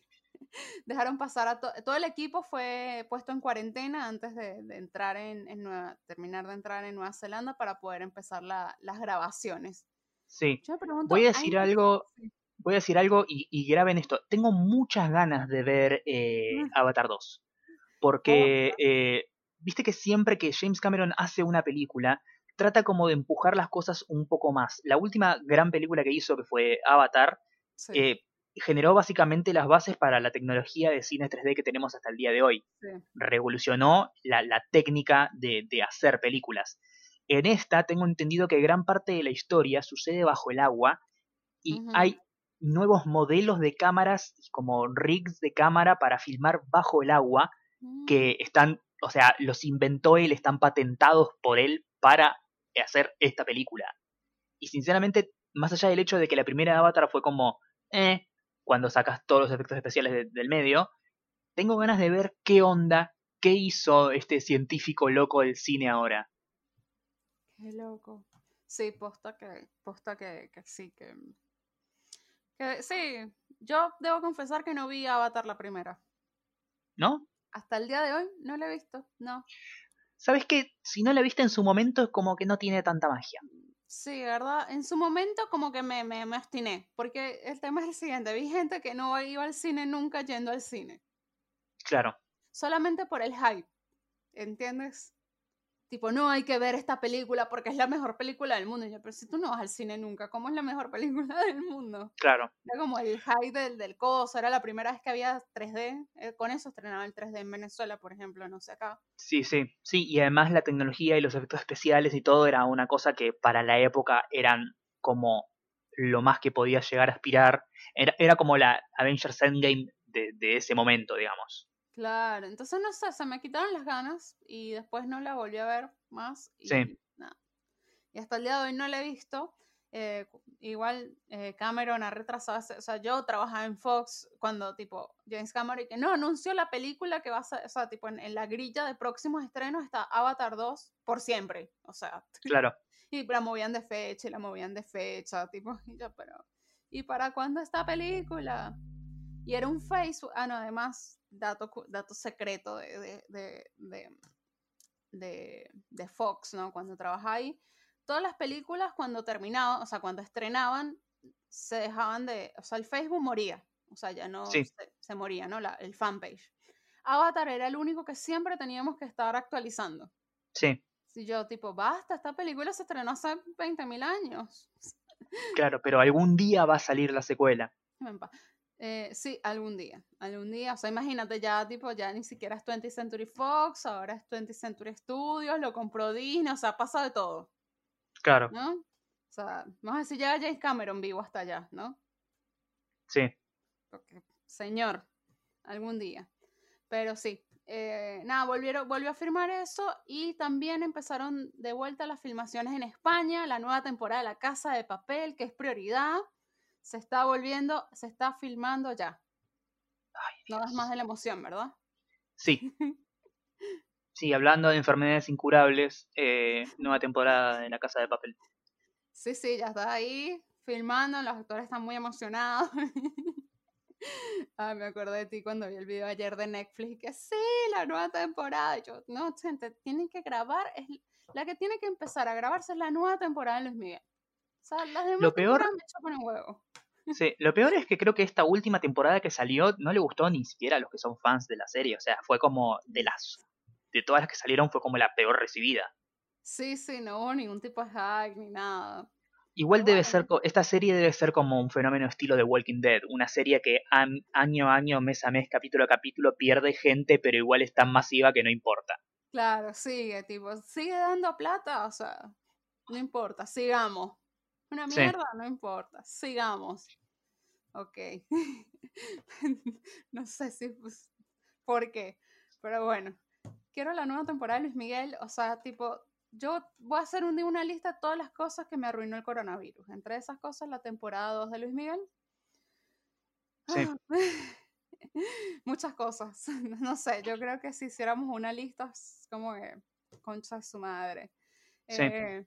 Dejaron pasar a to todo el equipo fue puesto en cuarentena antes de, de entrar en, en, Nueva, terminar de entrar en Nueva Zelanda para poder empezar la, las grabaciones. Sí. Pregunto, voy a decir algo, sí. voy a decir algo y, y, graben esto. Tengo muchas ganas de ver eh, Avatar 2. Porque eh, viste que siempre que James Cameron hace una película, trata como de empujar las cosas un poco más. La última gran película que hizo, que fue Avatar, sí. eh, generó básicamente las bases para la tecnología de cine 3D que tenemos hasta el día de hoy. Sí. Revolucionó la, la técnica de, de, hacer películas. En esta tengo entendido que gran parte de la historia sucede bajo el agua y uh -huh. hay nuevos modelos de cámaras como rigs de cámara para filmar bajo el agua uh -huh. que están, o sea, los inventó él, están patentados por él para hacer esta película. Y sinceramente, más allá del hecho de que la primera Avatar fue como, eh, cuando sacas todos los efectos especiales de, del medio, tengo ganas de ver qué onda, qué hizo este científico loco del cine ahora. Qué loco. Sí, posta que, posta que, que sí, que, que sí, yo debo confesar que no vi Avatar la primera. ¿No? Hasta el día de hoy no la he visto, no. ¿Sabes qué? Si no la viste en su momento es como que no tiene tanta magia. Sí, ¿verdad? En su momento como que me, me, me obstiné, porque el tema es el siguiente, vi gente que no iba al cine nunca yendo al cine. Claro. Solamente por el hype, ¿entiendes? Tipo, no hay que ver esta película porque es la mejor película del mundo. Y yo, pero si tú no vas al cine nunca, ¿cómo es la mejor película [LAUGHS] del mundo? Claro. Era como el hype del, del coso, era la primera vez que había 3D. Eh, con eso estrenaba el 3D en Venezuela, por ejemplo, no sé acá. Sí, sí, sí. Y además la tecnología y los efectos especiales y todo era una cosa que para la época eran como lo más que podía llegar a aspirar. Era, era como la Avengers Endgame de, de ese momento, digamos. Claro, entonces no sé, se me quitaron las ganas y después no la volví a ver más. Y, Sí. nada. Y hasta el día de hoy no la he visto. Eh, igual eh, Cameron ha retrasado, o sea, yo trabajaba en Fox cuando tipo James Cameron que no anunció la película que va a ser, o sea, tipo en, en la grilla de próximos estrenos está Avatar 2 por siempre, o sea, [LAUGHS] Claro. y la movían de fecha y la movían de fecha, tipo, [LAUGHS] y yo, pero, ¿y para cuándo esta película? Y era un Facebook, ah, no, además, dato, dato secreto de, de, de, de, de- de Fox, ¿no? Cuando trabajaba ahí, todas las películas cuando terminaban, o sea, cuando estrenaban, se dejaban de, o sea, el Facebook moría, o sea, ya no Sí. se, se moría, ¿no? La, el fanpage. Avatar era el único que siempre teníamos que estar actualizando. Sí, Si yo, tipo, basta, esta película se estrenó hace 20.000 años. claro, pero algún día va a salir la secuela. Eh, sí, algún día, algún día, o sea, imagínate ya, tipo, ya ni siquiera es 20th Century Fox, ahora es 20th Century Studios, lo compró Disney, o sea, pasa de todo, Claro, ¿no? O sea, vamos a decir, ya James Cameron vivo hasta allá, ¿no? sí. Porque, señor, algún día. Pero sí, eh, nada, volvieron, volvió a firmar eso y también empezaron de vuelta las filmaciones en España, la nueva temporada de La Casa de Papel, que es prioridad, se está volviendo, se está filmando ya. No das más de la emoción, ¿verdad? Sí. [LAUGHS] Sí, hablando de enfermedades incurables, eh, nueva temporada de La Casa de Papel. Sí, sí, ya está ahí filmando, los actores están muy emocionados. [LAUGHS] Ah, me acordé de ti cuando vi el video ayer de Netflix, que sí, la nueva temporada. Y yo, no, gente, tienen que grabar, es la que tiene que empezar a grabarse es la nueva temporada de Luis Miguel. O sea, las demás Lo peor- temporadas me chupan un huevo. Sí, lo peor es que creo que esta última temporada que salió no le gustó ni siquiera a los que son fans de la serie. O sea, fue como de las. De todas las que salieron, fue como la peor recibida. Sí, sí, no hubo ningún tipo de hack ni nada. Igual debe ser. Esta serie debe ser como un fenómeno estilo de Walking Dead. Una serie que año a año, mes a mes, capítulo a capítulo pierde gente, pero igual es tan masiva que no importa. Claro, sigue, tipo, sigue dando plata, o sea, no importa, sigamos. Una Sí. mierda, no importa, sigamos. Ok. [LAUGHS] no sé si, pues, por qué, pero bueno. Quiero la nueva temporada de Luis Miguel, o sea, tipo, yo voy a hacer un día una lista de todas las cosas que me arruinó el coronavirus. Entre esas cosas, la temporada 2 de Luis Miguel. Sí. Ah, [LAUGHS] Muchas cosas. [LAUGHS] No sé, yo creo que si hiciéramos una lista, es como que concha de su madre. Sí. Eh,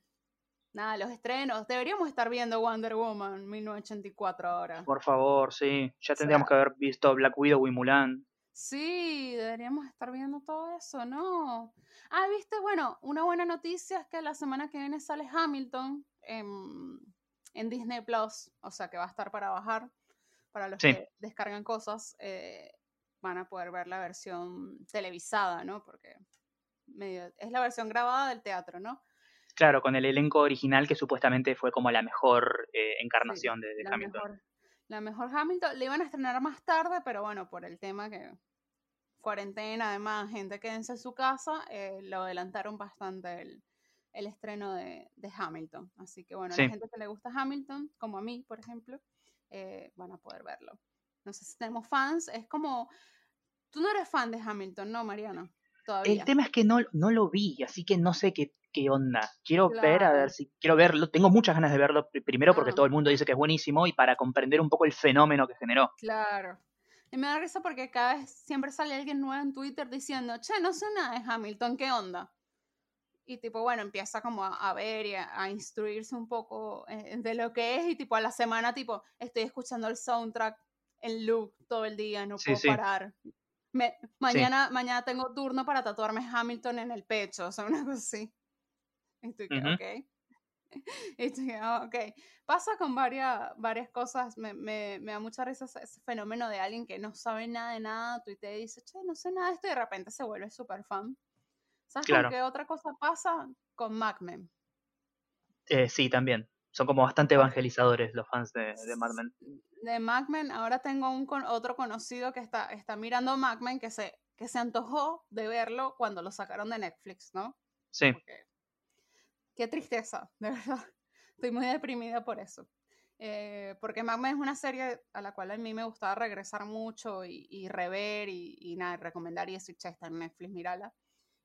nada, los estrenos. Deberíamos estar viendo Wonder Woman 1984 ahora. Por favor, sí. Ya O tendríamos que haber visto Black Widow y Mulan. Sí, deberíamos estar viendo todo eso, ¿no? Ah, viste, bueno, una buena noticia es que la semana que viene sale Hamilton en, en Disney Plus, o sea que va a estar para bajar, para los Sí. que descargan cosas, eh, van a poder ver la versión televisada, ¿no? Porque medio, es la versión grabada del teatro, ¿no? Claro, con el elenco original que supuestamente fue como la mejor eh, Sí, encarnación de, de la Hamilton. mejor, la mejor Hamilton. Le iban a estrenar más tarde, pero bueno, por el tema que cuarentena, además, gente quédense en su casa, eh, lo adelantaron bastante el, el estreno de, de Hamilton. Así que bueno, Sí. la gente que le gusta Hamilton, como a mí, por ejemplo, eh, van a poder verlo. No sé si tenemos fans, es como... Tú no eres fan de Hamilton, ¿no, Mariana? Todavía. El tema es que no, no lo vi, así que no sé qué, qué onda. Quiero ver, a ver si quiero verlo. Tengo muchas ganas de verlo, pri- primero porque Ah. todo el mundo dice que es buenísimo y para comprender un poco el fenómeno que generó. Claro. Y me da risa porque cada vez siempre sale alguien nuevo en Twitter diciendo, che, no sé nada de Hamilton, ¿qué onda? Y tipo, bueno, empieza como a, a ver y a, a instruirse un poco eh, de lo que es y tipo a la semana, tipo, estoy escuchando el soundtrack en loop todo el día, no Sí, puedo sí. parar. Me- mañana, mañana tengo turno para tatuarme Hamilton en el pecho, o sea, una cosa así. Estoy que, Ujú. ok. Y [LAUGHS] estoy que, ah, ok. Pasa con varias, varias cosas. Me, me, me da mucha risa ese, ese fenómeno de alguien que no sabe nada de nada, tuitea y dice, che, no sé nada de esto, y de repente se vuelve súper fan. ¿Sabes Claro. con qué otra cosa pasa? Con MacMen. Eh, sí, también. Son como bastante evangelizadores los fans de, de Mad Men. De MacMen, ahora tengo un con, otro conocido que está, está mirando MacMen que se, que se antojó de verlo cuando lo sacaron de Netflix, ¿no? Sí, Porque- Qué tristeza, de verdad. [LAUGHS] Estoy muy deprimida por eso. Eh, porque Mad Men es una serie a la cual a mí me gustaba regresar mucho y, rever y, nada, recomendar y decir, che, está en Netflix, mírala.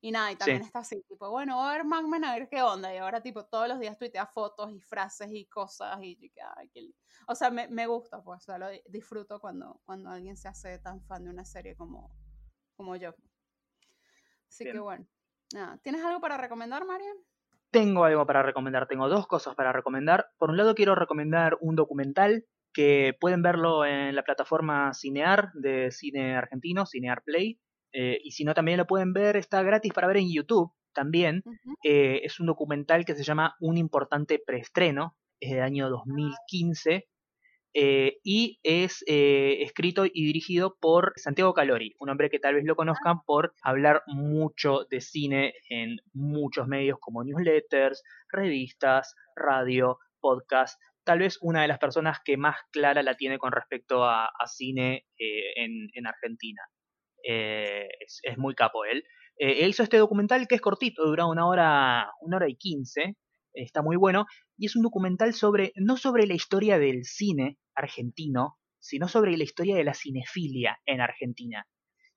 Y nada, y también está así, tipo, bueno, a ver Mad Men, a ver qué onda. Y ahora, tipo, todos los días tuitea fotos y frases y cosas. Y ay, qué... O sea, me, me, gusta, pues, o sea, lo disfruto cuando, cuando alguien se hace tan fan de una serie como, como yo. Así que bueno. Nada. ¿Tienes algo para recomendar, Marian? Tengo algo para recomendar, tengo dos cosas para recomendar. Por un lado quiero recomendar un documental que pueden verlo en la plataforma Cinear de cine argentino, Cinear Play. Eh, y si no, también lo pueden ver, está gratis para ver en YouTube también. Eh, es un documental que se llama Un importante preestreno, es del año 2015. Eh, y es eh, escrito y dirigido por Santiago Calori, un hombre que tal vez lo conozcan por hablar mucho de cine en muchos medios como newsletters, revistas, radio, podcast. Tal vez una de las personas que más clara la tiene con respecto a, cine eh, en, Argentina. Es, muy capo él. él hizo este documental que es cortito, dura una hora, una hora y quince, está muy bueno, y es un documental sobre, no sobre la historia del cine argentino, sino sobre la historia de la cinefilia en Argentina,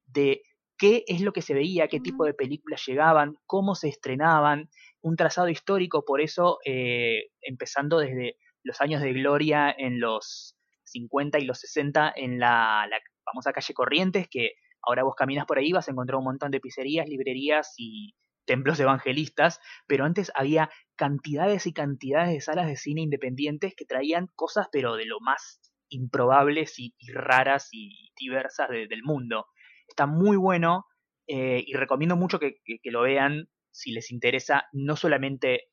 de qué es lo que se veía, qué tipo de películas llegaban, cómo se estrenaban, un trazado histórico, por eso eh, empezando desde los años de gloria en los 50 y los 60 en la, la, famosa calle Corrientes, que ahora vos caminas por ahí vas a encontrar un montón de pizzerías, librerías y templos evangelistas, pero antes había cantidades y cantidades de salas de cine independientes que traían cosas, pero de lo más improbables y, raras y diversas del mundo. Está muy bueno eh, y recomiendo mucho que, lo vean si les interesa, no solamente,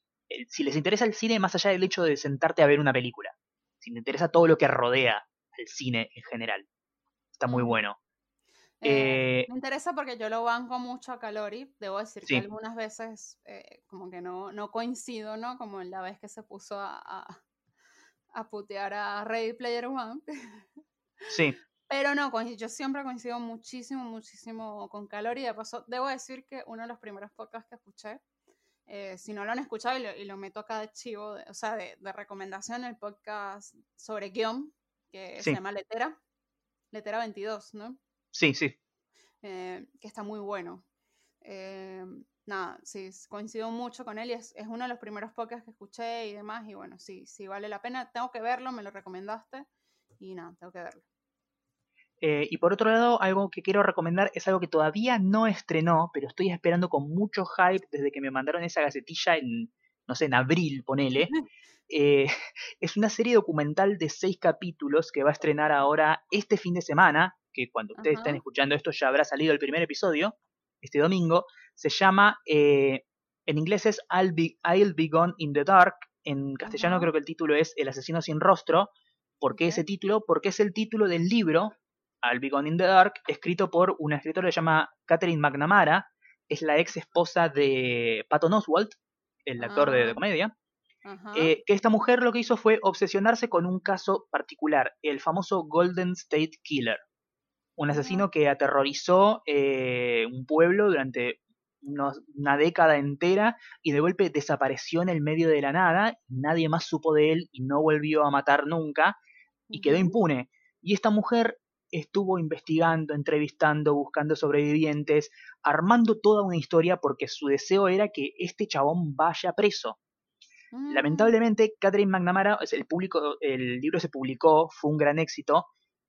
si les interesa el cine más allá del hecho de sentarte a ver una película, si les interesa todo lo que rodea al cine en general. Está muy bueno. Eh, eh, me interesa porque yo lo banco mucho a Calori. Debo decir que algunas veces eh, como que no, no coincido, ¿no? Como en la vez que se puso a, a, putear a Ready Player One. Sí. [LAUGHS] Pero no, yo siempre coincido muchísimo, muchísimo con Calori. De paso, debo decir que uno de los primeros podcasts que escuché, si no lo han escuchado y lo, meto acá de chivo, o sea, de, de, recomendación, el podcast sobre guion, que se llama Letera, Letera 22, ¿no? Sí, sí. Eh, que está muy bueno. Eh, nada, sí, coincido mucho con él y es, uno de los primeros podcasts que escuché y demás. Y bueno, sí, sí vale la pena. Tengo que verlo, me lo recomendaste y nada, tengo que verlo. Eh, y por otro lado, algo que quiero recomendar es algo que todavía no estrenó, pero estoy esperando con mucho hype desde que me mandaron esa gacetilla en, no sé, en abril, ponele. [LAUGHS] [LAUGHS] es una serie documental de seis capítulos que va a estrenar ahora este fin de semana, que cuando ustedes estén escuchando esto ya habrá salido el primer episodio, este domingo, se llama, eh, en inglés es I'll be, Gone in the Dark, en castellano creo que el título es El asesino sin rostro. ¿Por qué ese título? Porque es el título del libro I'll Be Gone in the Dark, escrito por una escritora que se llama Catherine McNamara, es la ex esposa de Patton Oswalt, el actor de, ah. comedia. Eh, que esta mujer lo que hizo fue obsesionarse con un caso particular, el famoso Golden State Killer un asesino que aterrorizó eh, un pueblo durante una década entera y de golpe desapareció en el medio de la nada, nadie más supo de él y no volvió a matar nunca y quedó impune. Y esta mujer estuvo investigando, entrevistando, buscando sobrevivientes, armando toda una historia porque su deseo era que este chabón vaya preso. Mm. Lamentablemente, Catherine McNamara, el, público, el libro se publicó, fue un gran éxito,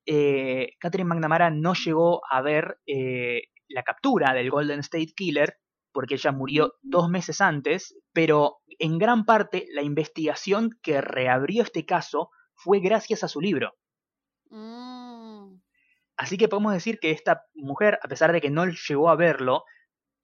eh, Catherine McNamara no llegó a ver eh, la captura del Golden State Killer porque ella murió dos meses antes, pero en gran parte la investigación que reabrió este caso fue gracias a su libro. Mm. Así que podemos decir que esta mujer, a pesar de que no llegó a verlo,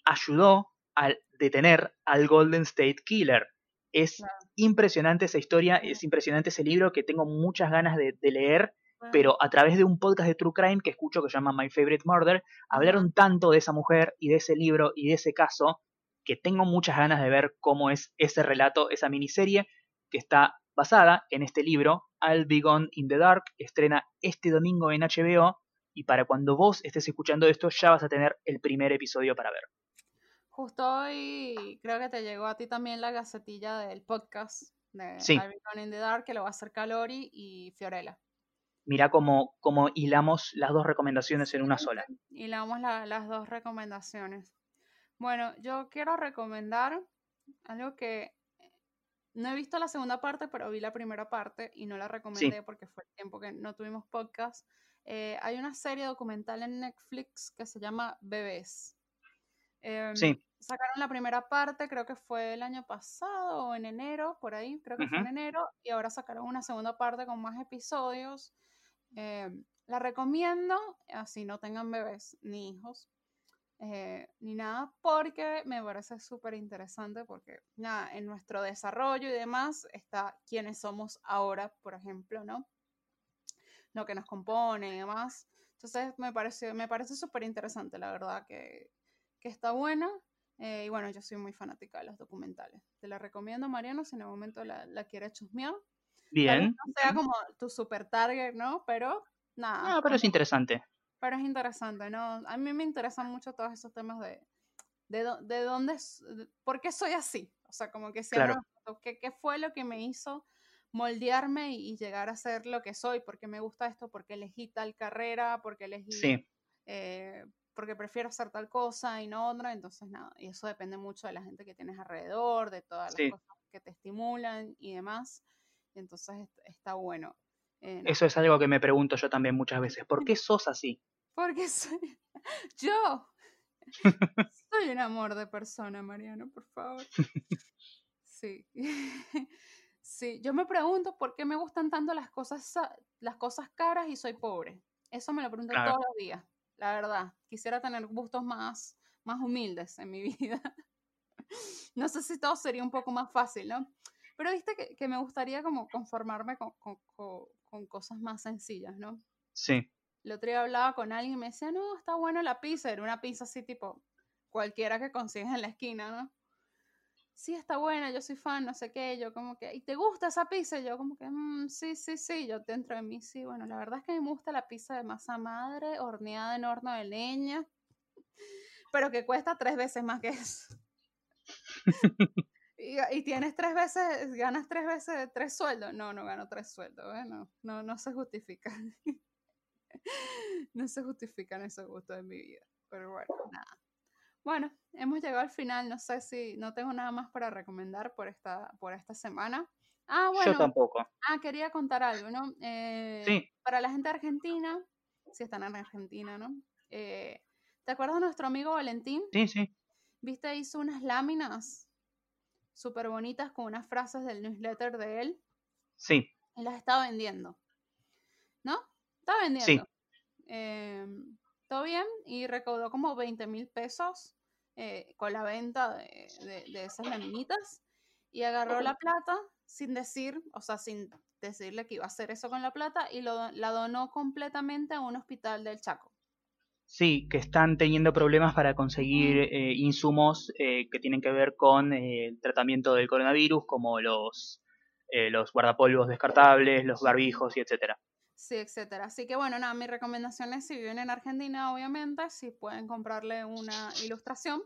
ayudó a detener al Golden State Killer. Es impresionante esa historia, es impresionante ese libro que tengo muchas ganas de leer pero a través de un podcast de True Crime que escucho que se llama My Favorite Murder, hablaron tanto de esa mujer y de ese libro y de ese caso que tengo muchas ganas de ver cómo es ese relato, esa miniserie que está basada en este libro, I'll Be Gone in the Dark, estrena este domingo en HBO y para cuando vos estés escuchando esto ya vas a tener el primer episodio para ver. Justo hoy creo que te llegó a ti también la gacetilla del podcast de Sí. I'll Be Gone in the Dark, que lo va a hacer Calori y Fiorella. Mira cómo, cómo hilamos las dos recomendaciones en una sola. [LAUGHS] Damos la- las dos recomendaciones. Bueno, yo quiero recomendar algo que no he visto la segunda parte, pero vi la primera parte y no la recomendé porque fue el tiempo que no tuvimos podcast. Eh, hay una serie documental en Netflix que se llama Bebés. Em, Sí. Sacaron la primera parte, creo que fue el año pasado o en enero, por ahí, creo que fue en enero, y ahora sacaron una segunda parte con más episodios. Em, la recomiendo, así no tengan bebés ni hijos, eh, ni nada, porque me parece súper interesante, porque nada, en nuestro desarrollo y demás está quiénes somos ahora, por ejemplo, ¿no? Lo que nos compone y demás. Entonces me parece, me parece súper interesante, la verdad, que, que está buena. eh, y bueno, yo soy muy fanática de los documentales. Te la recomiendo, Mariano, si en algún momento la, la quieres chusmear. Bien. No sea como tu super target, ¿no? Pero nada. Ah, pero es interesante. pero es interesante, ¿no? A mí me interesan mucho todos esos temas de, de, dó- de dónde, de- por qué soy así. O sea, como que siempre Claro. ¿qué, qué fue lo que me hizo moldearme y, y llegar a ser lo que soy? ¿Por qué me gusta esto? ¿Por qué elegí tal carrera? ¿Por qué elegí, Sí, eh, porque prefiero hacer tal cosa y no otra? Entonces, nada, y eso depende mucho de la gente que tienes alrededor, de todas las Sí. cosas que te estimulan y demás. Entonces est- está bueno. Eh, eso es algo que me pregunto yo también muchas veces. ¿Por qué sos así? Porque soy [LAUGHS] yo. Soy un amor de persona, Mariano, por favor. Sí. [LAUGHS] Sí, yo me pregunto por qué me gustan tanto las cosas, sa- las cosas caras y soy pobre. Eso me lo pregunto Claro. todos los días, la verdad. Quisiera tener gustos más, más humildes en mi [LAUGHS] vida. No sé si todo sería un poco más fácil, ¿no? Pero viste que, que me gustaría como conformarme con, con- con- con cosas más sencillas, ¿no? Sí, El otro día hablaba con alguien y me decía, no, está buena la pizza. Era una pizza así tipo cualquiera que consigues en la esquina, ¿no? Sí, está buena, yo soy fan, no sé qué. Yo como que, ¿y te gusta esa pizza? Y yo como que, "Mm, sí, sí, sí. Yo dentro de mí, sí, bueno, la verdad es que me gusta la pizza de masa madre, horneada en horno de leña, pero que cuesta tres veces más que eso. [LAUGHS] Y, y tienes tres veces, ganas tres veces, tres sueldos. No, no gano tres sueldos, ¿eh? No, no, no se justifica. [LAUGHS] no se justifican esos gustos en mi vida. Pero bueno, nada. Bueno, hemos llegado al final. No sé si no tengo nada más para recomendar por esta, por esta semana. Ah, yo bueno. tampoco. Ah, quería contar algo, ¿no? Eh, Sí. Para la gente de Argentina, si están en Argentina, ¿no? Eh, ¿Te acuerdas de nuestro amigo Valentín? Sí, sí. ¿Viste? Hizo unas láminas súper bonitas con unas frases del newsletter de él Sí, y las está vendiendo. ¿No? Está vendiendo. Em, Todo bien y recaudó como 20 mil pesos eh, con la venta de, de- de esas laminitas y agarró la plata sin decir, o sea, sin decirle que iba a hacer eso con la plata y lo, la donó completamente a un hospital del Chaco. Sí, que están teniendo problemas para conseguir eh, insumos eh, que tienen que ver con eh, el tratamiento del coronavirus, como los, eh, los guardapolvos descartables, los barbijos y etcétera. Sí, etcétera. Así que bueno, nada, mi recomendación es si viven en Argentina, obviamente, si pueden comprarle una ilustración,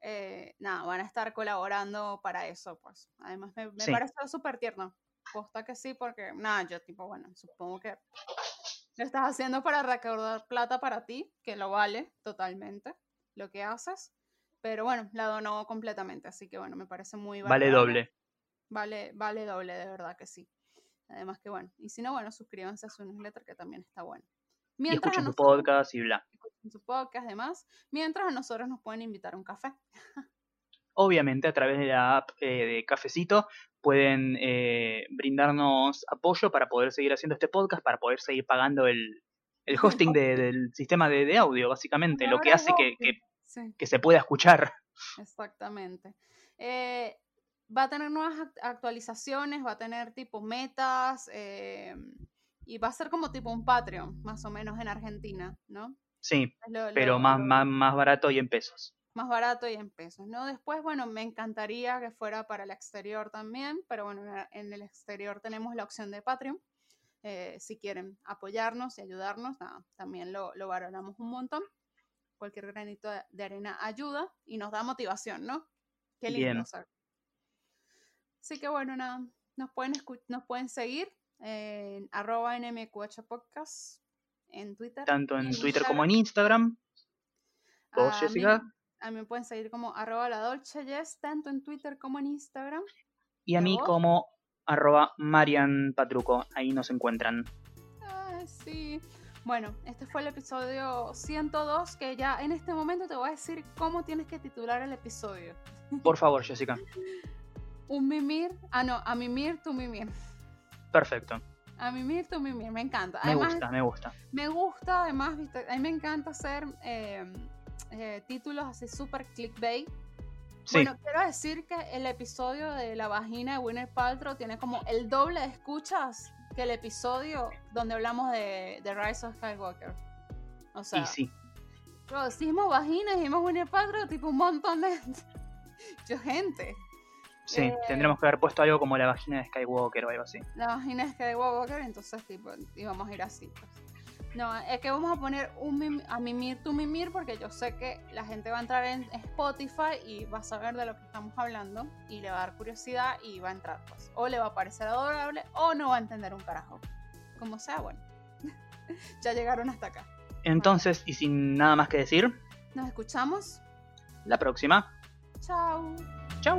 eh, nada, van a estar colaborando para eso, pues. Además, me, me Sí. pareció súper tierno. Posta que sí, porque nada, yo tipo, bueno, supongo que lo estás haciendo para recaudar plata para ti, que lo vale totalmente lo que haces, pero bueno, la donó completamente, así que bueno, me parece muy Vale valorable. doble. Vale, vale doble, de verdad que sí. Además que bueno, y si no, bueno, suscríbanse a su newsletter que también está bueno. Y Mientras a escuchen su nosotros- podcast y bla. escuchen su podcast, además, mientras a nosotros nos pueden invitar a un café. [LAUGHS] Obviamente a través de la app eh, de Cafecito pueden eh, brindarnos apoyo para poder seguir haciendo este podcast, para poder seguir pagando el, el hosting de- del sistema de, de audio, básicamente, lo que hace que, que- Sí, que se pueda escuchar. exactamente. Eh, va a tener nuevas act- actualizaciones, va a tener tipo metas, eh, y va a ser como tipo un Patreon, más o menos en Argentina, ¿no? Sí, lo- pero lo- más, lo- más, más barato y en pesos. Más barato y en pesos, ¿no? Después, bueno, me encantaría que fuera para el exterior también, pero bueno, en- el exterior tenemos la opción de Patreon. Eh, si quieren apoyarnos y ayudarnos, nada, también lo, lo valoramos un montón. Cualquier granito de, arena ayuda y nos da motivación, ¿no? Qué lindo. Así que bueno, nada, nos pueden, nos pueden seguir en arroba NMQH Podcast en Twitter. Tanto en, Twitter como en Instagram. ¿Vos, Jessica? A mí me pueden seguir como arroba la Dolce Yes, tanto en Twitter como en Instagram. Y a mí como arroba Marian Patruco, ahí nos encuentran. Ay, sí. Bueno, este fue el episodio 102, que ya en este momento te voy a decir cómo tienes que titular el episodio. Por favor, Jessica. [LAUGHS] Un mimir, ah no, a mimir, tu mimir. Perfecto. A mimir, tu mimir, me encanta. me gusta, me gusta. Me gusta, además, a mí me encanta hacer eh, eh, títulos así súper clickbait. Bueno, quiero decir que el episodio de la vagina de Winner Paltrow tiene como el doble de escuchas que el episodio donde hablamos de, de Rise of Skywalker. O sea, y sí. decimos vagina, dijimos Winner Paltrow, tipo un montón de, [LAUGHS] gente. Sí, eh, tendremos que haber puesto algo como la vagina de Skywalker o algo así. La vagina de Skywalker, entonces tipo íbamos a ir así. Pues. No, es que vamos a poner un a mimir tu mimir porque yo sé que la gente va a entrar en Spotify y va a saber de lo que estamos hablando y le va a dar curiosidad y va a entrar pues. O le va a parecer adorable o no va a entender un carajo. Como sea, bueno. [LAUGHS] ya llegaron hasta acá. Entonces, y sin nada más que decir, nos escuchamos la próxima. Chao. Chao.